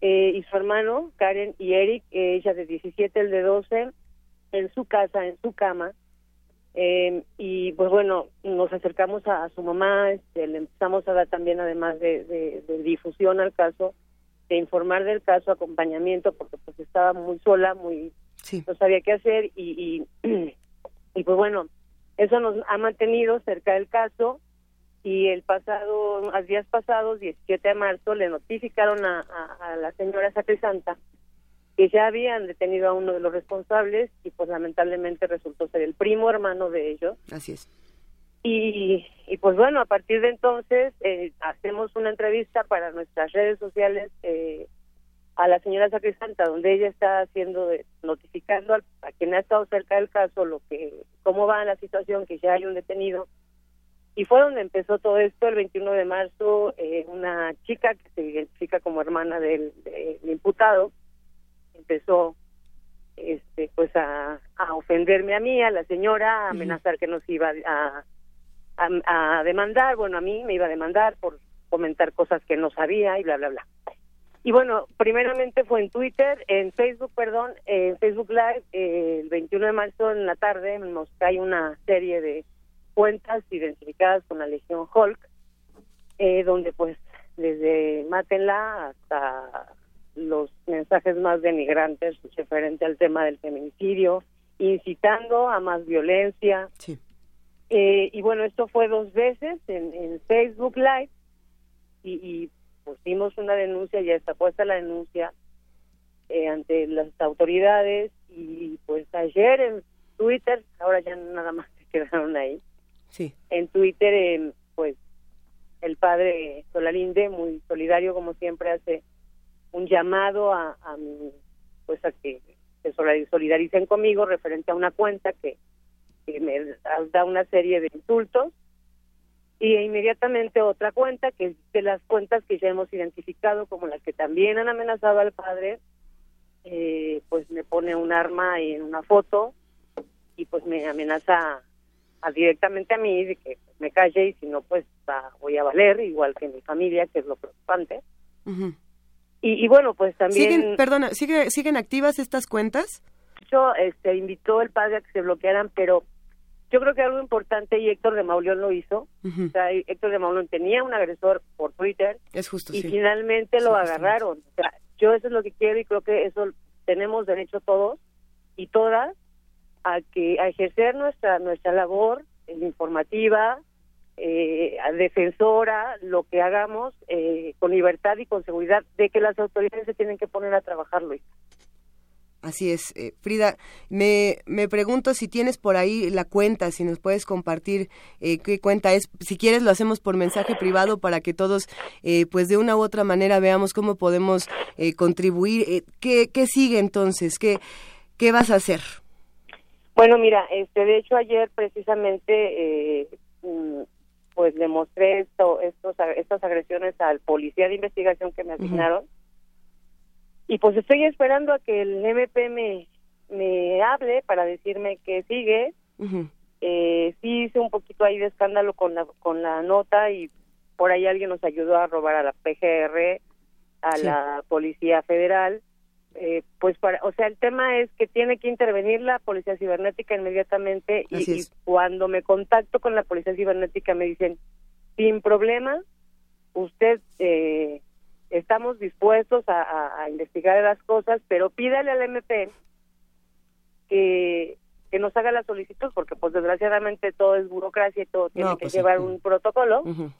S7: Eh, y su hermano, Karen y Eric, eh, ella de 17, el de 12, en su casa, en su cama. Eh, y pues bueno, nos acercamos a, a su mamá, este, le empezamos a dar también, además de, de- de difusión al caso, de informar del caso, acompañamiento, porque pues estaba muy sola, muy
S1: Sí.
S7: no sabía qué hacer y, y, [CLEARS THROAT] y pues bueno, eso nos ha mantenido cerca del caso y el pasado, a días pasados, 17 de marzo, le notificaron a, a- a la señora Sacrisanta que ya habían detenido a uno de los responsables y pues lamentablemente resultó ser el primo hermano de ellos
S1: Así es.
S7: y, y pues bueno, a partir de entonces eh, hacemos una entrevista para nuestras redes sociales eh, a la señora Sacrisanta, donde ella está haciendo, de- notificando al- a quien ha estado cerca del caso lo que, cómo va la situación, que ya hay un detenido. Y fue donde empezó todo esto, el 21 de marzo, eh, una chica que se identifica como hermana del, del imputado empezó este pues a, a ofenderme a mí, a la señora, a amenazar que nos iba a, a, a demandar, bueno, a mí me iba a demandar por comentar cosas que no sabía y bla, bla, bla. Y bueno, primeramente fue en Twitter, en Facebook, perdón, en Facebook Live, eh, el 21 de marzo en la tarde nos cae una serie de cuentas identificadas con la Legión Hulk, eh, donde pues desde mátenla hasta los mensajes más denigrantes referente al tema del feminicidio, incitando a más violencia.
S1: Sí.
S7: Eh, y bueno, esto fue dos veces en, en Facebook Live y, y pusimos una denuncia, ya está puesta la denuncia eh, ante las autoridades y pues ayer en Twitter, ahora ya nada más se quedaron ahí,
S1: Sí.
S7: en Twitter eh, pues el padre Solalinde, muy solidario como siempre, hace un llamado a, a pues a que se solidar- solidaricen conmigo referente a una cuenta que, que me da una serie de insultos y inmediatamente otra cuenta que es de las cuentas que ya hemos identificado como las que también han amenazado al padre eh, pues me pone un arma en una foto y pues me amenaza a- directamente a mí de que me calle y si no pues voy a valer igual que mi familia que es lo preocupante
S1: Ujú.
S7: y, y bueno pues también
S1: ¿Siguen, perdona, ¿sigue, ¿siguen activas estas cuentas?
S7: hecho, este, invitó el padre a que se bloquearan, pero yo creo que algo importante, y Héctor de Mauleón lo hizo,
S1: Ujú.
S7: o sea, Héctor de Mauleón tenía un agresor por Twitter
S1: Es justo,
S7: y
S1: sí.
S7: finalmente
S1: Sí,
S7: lo agarraron. O sea, yo eso es lo que quiero y creo que eso tenemos derecho todos y todas a que a ejercer nuestra nuestra labor informativa, eh, defensora, lo que hagamos eh, con libertad y con seguridad de que las autoridades se tienen que poner a trabajar, Luis.
S1: Así es. Eh, Frida, me, me pregunto si tienes por ahí la cuenta, si nos puedes compartir eh, qué cuenta es. Si quieres lo hacemos por mensaje privado para que todos, eh, pues de una u otra manera veamos cómo podemos eh, contribuir. Eh, ¿qué, ¿Qué sigue entonces? ¿Qué, ¿Qué vas a hacer?
S7: Bueno, mira, este, de hecho ayer precisamente, eh, mm, pues le mostré esto, estos, estas agresiones al policía de investigación que me asignaron. Y pues estoy esperando a que el MP me, me hable para decirme que sigue. Eh, sí hice un poquito ahí de escándalo con la, con la nota y por ahí alguien nos ayudó a robar a la PGR, a
S1: Sí.
S7: la Policía Federal. Eh, pues para, o sea, el tema es que tiene que intervenir la Policía Cibernética inmediatamente y, cuando me contacto con la Policía Cibernética me dicen, sin problema, usted eh, estamos dispuestos a, a- a investigar las cosas, pero pídale al MP que, que nos haga la solicitud, porque pues desgraciadamente todo es burocracia y todo tiene
S1: No,
S7: que
S1: pues sí.
S7: llevar un protocolo.
S1: Ujú.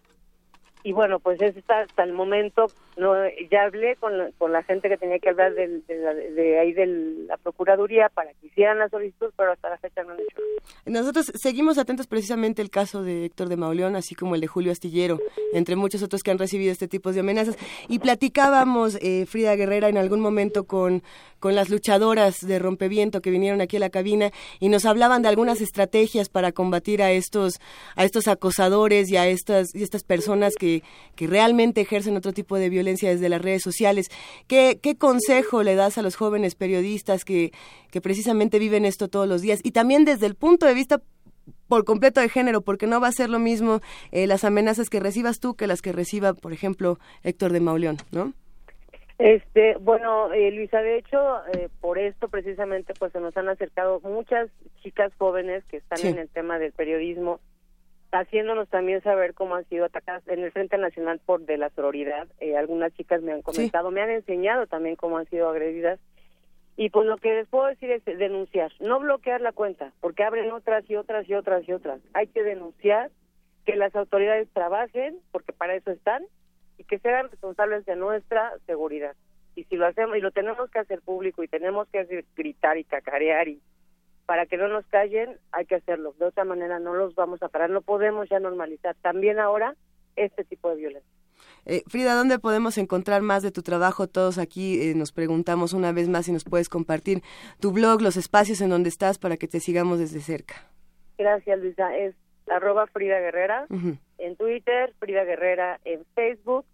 S7: Y bueno, pues es hasta, hasta el momento, no ya hablé con la, con la gente que tenía que hablar del- de, la- de ahí de la Procuraduría para que hicieran la solicitud, pero hasta la fecha no han hecho.
S1: Nosotros seguimos atentos precisamente el caso de Héctor de Mauleón, así como el de Julio Astillero, entre muchos otros que han recibido este tipo de amenazas. Y platicábamos, eh, Frida Guerrera, en algún momento con, con las luchadoras de rompeviento que vinieron aquí a la cabina y nos hablaban de algunas estrategias para combatir a estos, a estos acosadores y a estas, y estas personas que, que realmente ejercen otro tipo de violencia desde las redes sociales. ¿Qué, consejo le das a los jóvenes periodistas que, que precisamente viven esto todos los días? Y también desde el punto de vista por completo de género, porque no va a ser lo mismo eh, las amenazas que recibas tú que las que reciba, por ejemplo, Héctor de Mauleón, ¿no?
S7: Este, bueno, eh, Luisa, de hecho, eh, por esto precisamente, pues se nos han acercado muchas chicas jóvenes que están
S1: Sí.
S7: en el tema del periodismo, haciéndonos también saber cómo han sido atacadas en el Frente Nacional por de la Sororidad. Eh, algunas chicas me han comentado, me han enseñado también cómo han sido agredidas. Y pues lo que les puedo decir es denunciar, no bloquear la cuenta, porque abren otras y otras y otras y otras. Hay que denunciar, que las autoridades trabajen, porque para eso están, y que sean responsables de nuestra seguridad. Y si lo hacemos, y lo tenemos que hacer público, y tenemos que hacer gritar y cacarear, y para que no nos callen, hay que hacerlo. De otra manera no los vamos a parar, no podemos ya normalizar también ahora este tipo de violencia.
S1: Eh, Frida, ¿dónde podemos encontrar más de tu trabajo? Todos aquí eh, nos preguntamos una vez más si nos puedes compartir tu blog, los espacios en donde estás para que te sigamos desde cerca.
S7: Gracias, Luisa. Es arroba Frida Guerrera en Twitter, Frida Guerrera en Facebook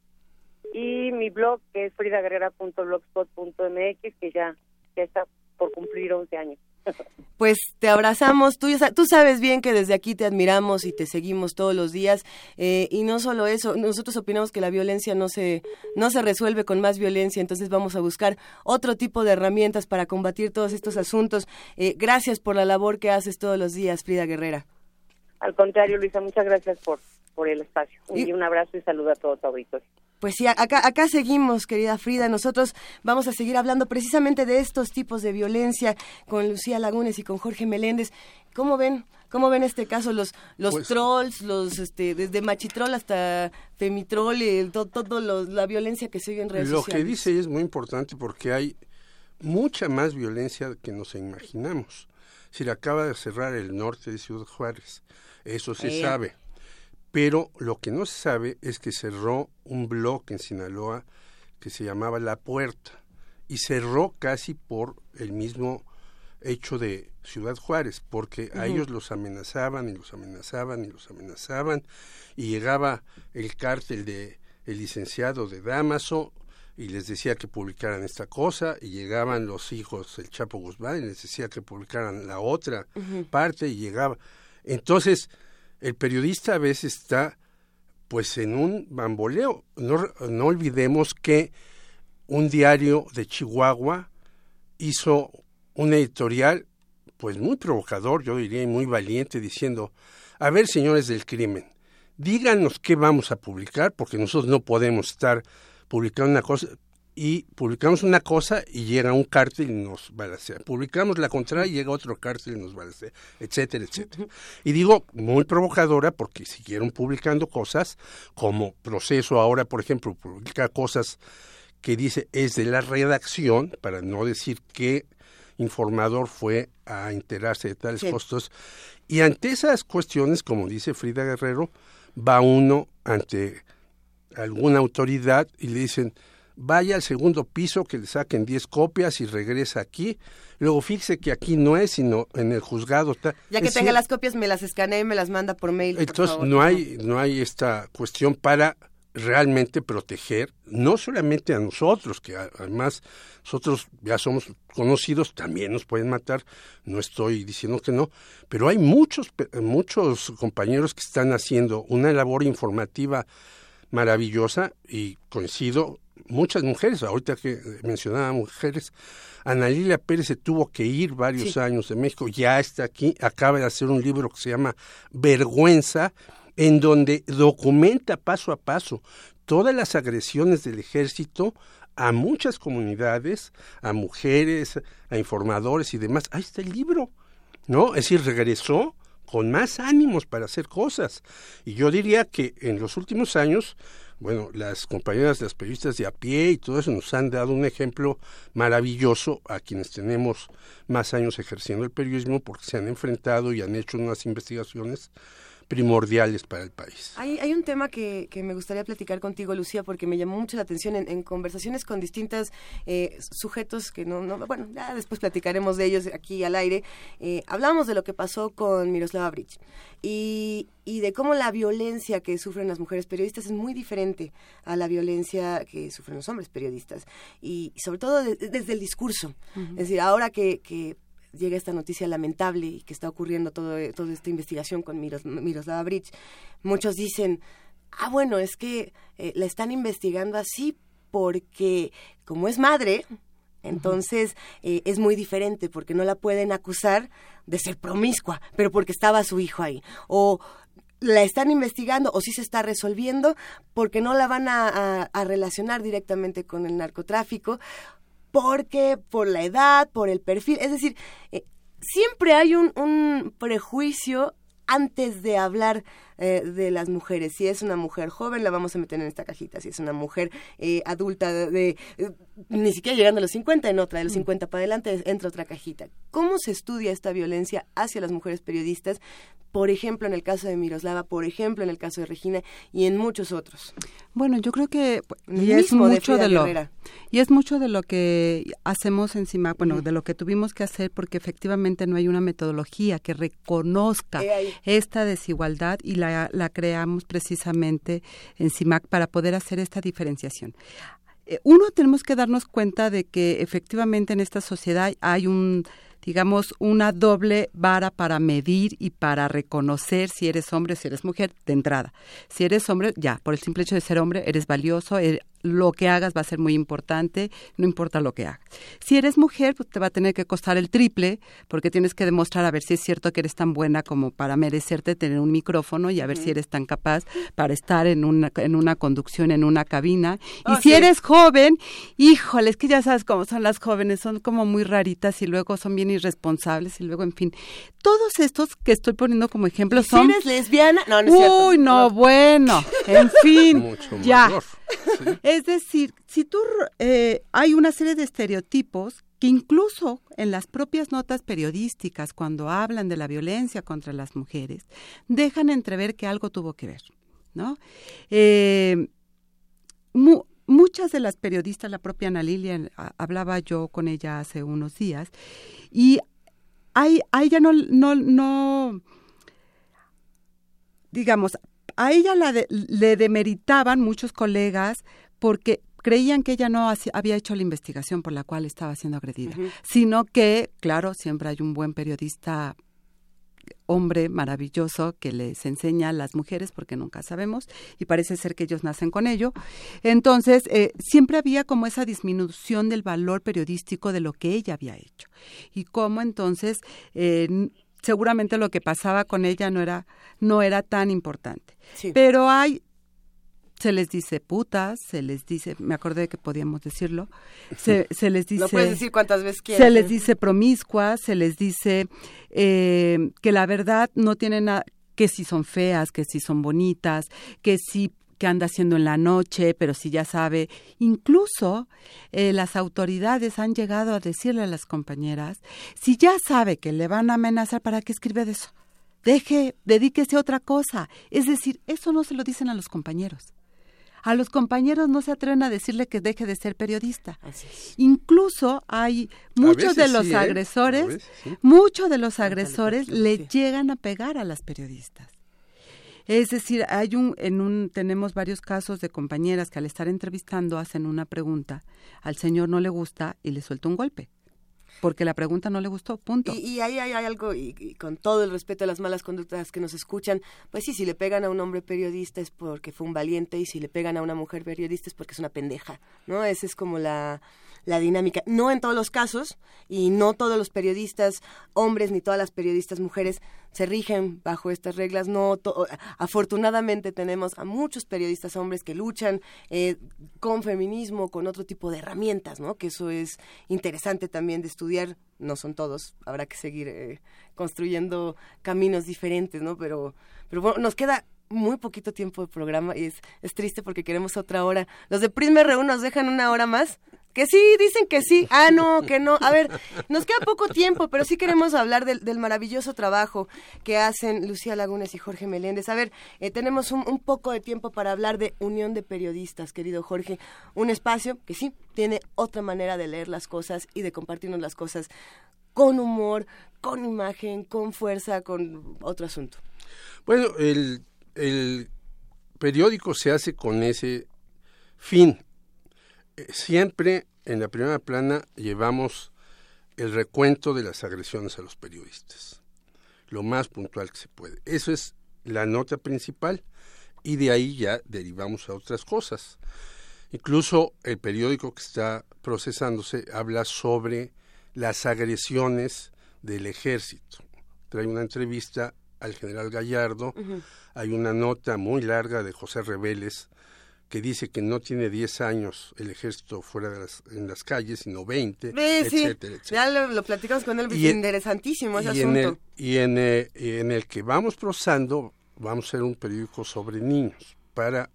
S7: y mi blog que es fridaguerrera.blogspot.mx que ya, ya está por cumplir 11 años. [LAUGHS]
S1: Pues te abrazamos, tú sabes bien que desde aquí te admiramos y te seguimos todos los días eh, y no solo eso, nosotros opinamos que la violencia no se, no se resuelve con más violencia, entonces vamos a buscar otro tipo de herramientas para combatir todos estos asuntos. Eh, gracias por la labor que haces todos los días, Frida Guerrera.
S7: Al contrario, Luisa, muchas gracias por, por el espacio.
S1: Y-
S7: Y un abrazo y saludo a todo tu auditorio.
S1: Pues sí, acá, acá seguimos, querida Frida. Nosotros vamos a seguir hablando precisamente de estos tipos de violencia con Lucía Lagunes y con Jorge Meléndez. ¿Cómo ven? ¿Cómo ven este caso? Los, los
S5: Pues-
S1: trolls, los, este, desde machitrol hasta femitrol, y todo, todo lo- la violencia que se oye en redes
S5: Lo
S1: sociales.
S5: que dice es muy importante porque hay mucha más violencia que nos imaginamos. Si le acaba de cerrar el norte de Ciudad Juárez, eso se
S1: Ea.
S5: sabe. Pero lo que no se sabe es que cerró un bloque en Sinaloa que se llamaba La Puerta y cerró casi por el mismo hecho de Ciudad Juárez, porque a ellos los amenazaban y los amenazaban y los amenazaban y llegaba el cártel de el licenciado de Damaso y les decía que publicaran esta cosa y llegaban los hijos del Chapo Guzmán y les decía que publicaran la otra parte y llegaba. Entonces el periodista a veces está pues en un bamboleo. No, no olvidemos que un diario de Chihuahua hizo un editorial pues muy provocador, yo diría, y muy valiente, diciendo, a ver, señores del crimen, díganos qué vamos a publicar, porque nosotros no podemos estar publicando una cosa y publicamos una cosa y llega un cártel y nos balacea. Publicamos la contraria y llega otro cártel y nos balacea, etcétera, etcétera. Y digo muy provocadora porque siguieron publicando cosas como Proceso ahora, por ejemplo, publica cosas que dice es de la redacción, para no decir qué informador fue a enterarse de tales
S1: Sí.
S5: costos. Y ante esas cuestiones, como dice Frida Guerrero, va uno ante alguna autoridad y le dicen, vaya al segundo piso, que le saquen 10 copias y regresa aquí. Luego fíjese que aquí no es, sino en el juzgado. está.
S1: Ya que
S5: Es
S1: tenga las copias, me las escanea y me las manda por mail.
S5: entonces no hay no hay esta cuestión para realmente proteger no solamente a nosotros que además nosotros ya somos conocidos también nos pueden matar no estoy diciendo que no pero hay muchos muchos compañeros que están haciendo una labor informativa maravillosa y coincido muchas mujeres ahorita que mencionaba mujeres Ana Lilia Pérez se tuvo que ir varios
S1: Sí.
S5: años de México ya está aquí acaba de hacer un libro que se llama Vergüenza en donde documenta paso a paso todas las agresiones del ejército a muchas comunidades, a mujeres, a informadores y demás. Ahí está el libro, ¿no? Es decir, regresó con más ánimos para hacer cosas. Y yo diría que en los últimos años, bueno, las compañeras, las periodistas de a pie y todo eso nos han dado un ejemplo maravilloso a quienes tenemos más años ejerciendo el periodismo porque se han enfrentado y han hecho unas investigaciones primordiales para el país.
S1: Hay, hay un tema que, que, me gustaría platicar contigo, Lucía, porque me llamó mucho la atención en, en conversaciones con distintos eh, sujetos que no, no, bueno, ya después platicaremos de ellos aquí al aire. Eh, hablamos de lo que pasó con Miroslava Bridge y, y de cómo la violencia que sufren las mujeres periodistas es muy diferente a la violencia que sufren los hombres periodistas y, y sobre todo de, desde el discurso. Uh -huh. Es decir, ahora que, que llega esta noticia lamentable y que está ocurriendo todo, toda esta investigación con Miros, Miroslava Bridge, muchos dicen, ah, bueno, es que eh, la están investigando así porque como es madre, entonces eh, es muy diferente porque no la pueden acusar de ser promiscua, pero porque estaba su hijo ahí. O la están investigando o si sí se está resolviendo porque no la van a, a, a relacionar directamente con el narcotráfico porque por la edad, por el perfil, es decir, eh, siempre hay un, un, prejuicio antes de hablar eh, de las mujeres. Si es una mujer joven, la vamos a meter en esta cajita. Si es una mujer eh, adulta, de, de eh, ni siquiera llegando a los 50, en otra, de los 50 para adelante, entra otra cajita. ¿Cómo se estudia esta violencia hacia las mujeres periodistas? Por ejemplo, en el caso de Miroslava, por ejemplo, en el caso de Regina y en muchos otros.
S4: Bueno, yo creo que y es mucho de, de lo y es mucho de lo que hacemos encima, bueno, uh -huh. de lo que tuvimos que hacer porque efectivamente no hay una metodología que reconozca esta desigualdad y la, la creamos precisamente en CIMAC para poder hacer esta diferenciación uno tenemos que darnos cuenta de que efectivamente en esta sociedad hay un digamos, una doble vara para medir y para reconocer si eres hombre, si eres mujer, de entrada. Si eres hombre, ya, por el simple hecho de ser hombre, eres valioso, er, lo que hagas va a ser muy importante, no importa lo que hagas. Si eres mujer, pues te va a tener que costar el triple, porque tienes que demostrar a ver si es cierto que eres tan buena como para merecerte tener un micrófono y a ver uh -huh. si eres tan capaz para estar en una, en una conducción, en una cabina. Oh, y si sí. eres joven, híjole, es que ya sabes cómo son las jóvenes, son como muy raritas y luego son bien irresponsables y luego, en fin, todos estos que estoy poniendo como ejemplo son...
S1: Si eres lesbiana, no, no es
S4: Uy,
S1: cierto.
S4: no, no, bueno, en fin,
S5: Mucho
S4: ya.
S5: mayor.
S4: Es decir, si tú eh, hay una serie de estereotipos que incluso en las propias notas periodísticas, cuando hablan de la violencia contra las mujeres, dejan entrever que algo tuvo que ver, ¿no? Eh, mu muchas de las periodistas, la propia Ana Lilia, hablaba yo con ella hace unos días, y a ella no, no, no, digamos, a ella la de, le demeritaban muchos colegas porque creían que ella no había hecho la investigación por la cual estaba siendo agredida, uh -huh. sino que, claro, siempre hay un buen periodista hombre maravilloso que les enseña a las mujeres porque nunca sabemos y parece ser que ellos nacen con ello. Entonces, eh, siempre había como esa disminución del valor periodístico de lo que ella había hecho y cómo entonces eh, seguramente lo que pasaba con ella no era no era tan importante. Sí. Pero hay se les dice putas, se les dice, me acordé que podíamos decirlo, se, se les dice...
S1: Lo puedes decir cuantas veces quieras.
S4: Se les dice promiscuas, se les dice eh, que la verdad no tiene nada, que si son feas, que si son bonitas, que si que anda haciendo en la noche, pero si ya sabe, incluso eh, las autoridades han llegado a decirle a las compañeras, si ya sabe que le van a amenazar, ¿para qué escribe de eso? Deje, dedíquese a otra cosa. Es decir, eso no se lo dicen a los compañeros a los compañeros no se atreven a decirle que deje de ser periodista. Incluso hay muchos de los
S5: sí,
S4: agresores,
S5: ¿eh? sí.
S4: muchos de los agresores le llegan a pegar a las periodistas. Es decir, hay un, en un, tenemos varios casos de compañeras que al estar entrevistando hacen una pregunta, al señor no le gusta y le suelta un golpe porque la pregunta no le gustó, punto.
S1: Y, y ahí hay, algo, y, y, con todo el respeto a las malas conductas que nos escuchan, pues sí, si le pegan a un hombre periodista es porque fue un valiente y si le pegan a una mujer periodista es porque es una pendeja, ¿no? Esa es como la, la dinámica. No en todos los casos y no todos los periodistas hombres ni todas las periodistas mujeres se rigen bajo estas reglas. No, afortunadamente tenemos a muchos periodistas hombres que luchan eh, con feminismo, con otro tipo de herramientas, ¿no? Que eso es interesante también de estudiar. No son todos, habrá que seguir eh, construyendo caminos diferentes, ¿no? Pero, pero bueno, nos queda muy poquito tiempo de programa y es, es triste porque queremos otra hora. Los de Prisma R1 nos dejan una hora más Que sí, dicen que sí. Ah, no, que no. A ver, nos queda poco tiempo, pero sí queremos hablar del, del maravilloso trabajo que hacen Lucía Lagunes y Jorge Meléndez. A ver, eh, tenemos un, un poco de tiempo para hablar de Unión de Periodistas, querido Jorge. Un espacio que sí tiene otra manera de leer las cosas y de compartirnos las cosas con humor, con imagen, con fuerza, con otro asunto.
S5: Bueno, el, el periódico se hace con ese fin. Siempre en la primera plana llevamos el recuento de las agresiones a los periodistas, lo más puntual que se puede. Eso es la nota principal y de ahí ya derivamos a otras cosas. Incluso el periódico que está procesándose habla sobre las agresiones del ejército. Trae una entrevista al general Gallardo, hay una nota muy larga de José Reveles que dice que no tiene 10 años el ejército fuera de las, en las calles, sino 20,
S1: Sí, sí,
S5: etcétera, etcétera.
S1: ya lo, lo platicamos con él,
S5: Y en-
S1: interesantísimo ese
S5: y en,
S1: asunto.
S5: el, y en, eh, y en el que vamos procesando, vamos a hacer un periódico sobre niños, para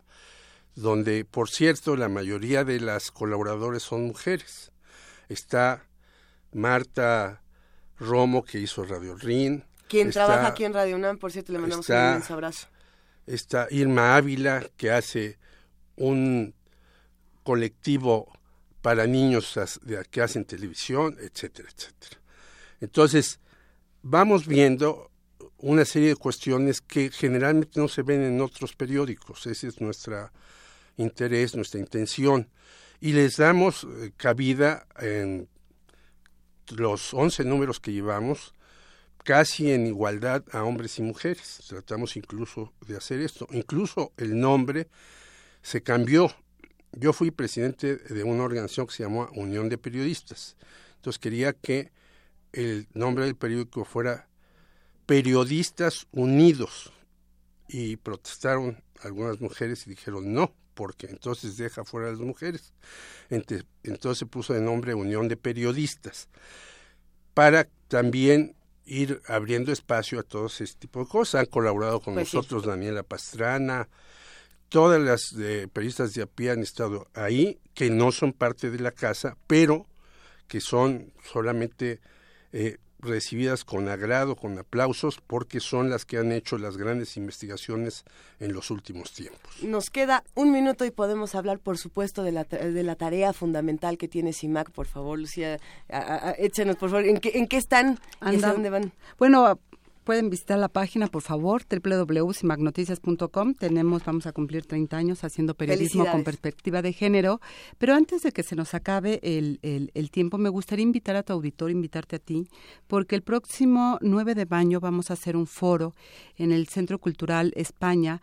S5: donde, por cierto, la mayoría de las colaboradores son mujeres. Está Marta Romo, que hizo Radio Rin.
S1: Quien trabaja aquí en Radio UNAM, por cierto, le mandamos
S5: está-
S1: un inmenso abrazo.
S5: Está Irma Ávila, que hace un colectivo para niños que hacen televisión, etcétera, etcétera. Entonces, vamos viendo una serie de cuestiones que generalmente no se ven en otros periódicos. Ese es nuestro interés, nuestra intención. Y les damos eh, cabida en los 11 números que llevamos, casi en igualdad a hombres y mujeres. Tratamos incluso de hacer esto. Incluso el nombre se cambió. Yo fui presidente de una organización que se llamó Unión de Periodistas. Entonces quería que el nombre del periódico fuera Periodistas Unidos. Y protestaron algunas mujeres y dijeron no, porque entonces deja fuera a las mujeres. Entonces se puso de nombre Unión de Periodistas para también ir abriendo espacio a todo ese tipo de cosas. Han colaborado con
S1: Pues sí.
S5: nosotros Daniela Pastrana, todas las eh, periodistas de a pie han estado ahí, que no son parte de la casa, pero que son solamente eh, recibidas con agrado, con aplausos, porque son las que han hecho las grandes investigaciones en los últimos tiempos.
S1: Nos queda un minuto y podemos hablar, por supuesto, de la, de la tarea fundamental que tiene CIMAC. Por favor, Lucía, a- échenos, por favor, ¿en qué, en qué están y dónde van?
S4: Bueno, pueden visitar la página, por favor, www.simagnoticias.com. Tenemos, vamos a cumplir 30 años haciendo periodismo con perspectiva de género. Pero antes de que se nos acabe el, el- el tiempo, me gustaría invitar a tu auditor, invitarte a ti, porque el próximo 9 de mayo vamos a hacer un foro en el Centro Cultural España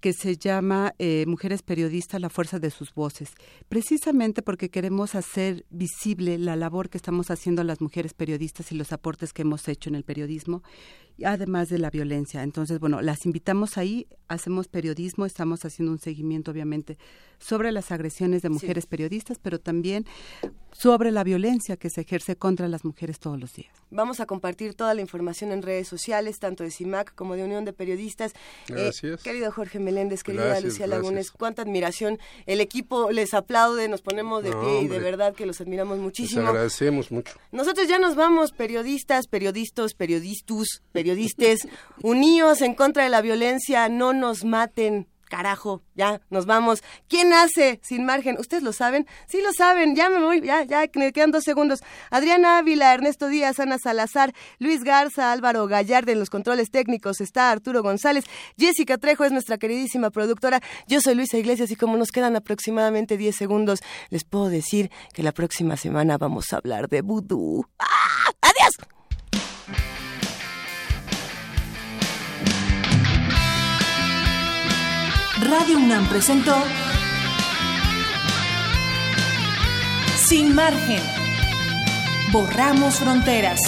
S4: que se llama eh, Mujeres Periodistas, la fuerza de sus voces, precisamente porque queremos hacer visible la labor que estamos haciendo las mujeres periodistas y los aportes que hemos hecho en el periodismo, además de la violencia. Entonces, bueno, las invitamos ahí, hacemos periodismo, estamos haciendo un seguimiento, obviamente, sobre las agresiones de mujeres periodistas, pero también sobre la violencia que se ejerce contra las mujeres todos los días.
S1: Vamos a compartir toda la información en redes sociales, tanto de CIMAC como de Unión de Periodistas. Eh,
S5: Gracias.
S1: querido Jorge Meléndez, querida
S5: Gracias,
S1: Lucía
S5: gracias.
S1: Lagunes, cuánta admiración. El equipo les aplaude, nos ponemos de
S5: No,
S1: pie y de verdad que los admiramos
S5: Les
S1: muchísimo.
S5: agradecemos mucho.
S1: Nosotros ya nos vamos, periodistas, periodistas, periodistus, periodistas, unidos en contra de la violencia, no nos maten. Carajo, ya nos vamos. ¿Quién hace sin margen? ¿Ustedes lo saben? Sí lo saben, ya me voy, ya, ya, me quedan dos segundos. Adriana Ávila, Ernesto Díaz, Ana Salazar, Luis Garza, Álvaro Gallardo en los controles técnicos, está Arturo González, Jessica Trejo es nuestra queridísima productora, yo soy Luisa Iglesias y como nos quedan aproximadamente 10 segundos, les puedo decir que la próxima semana vamos a hablar de vudú. ¡Ah! ¡Adiós!
S2: Radio UNAM presentó Sin margen. Borramos fronteras.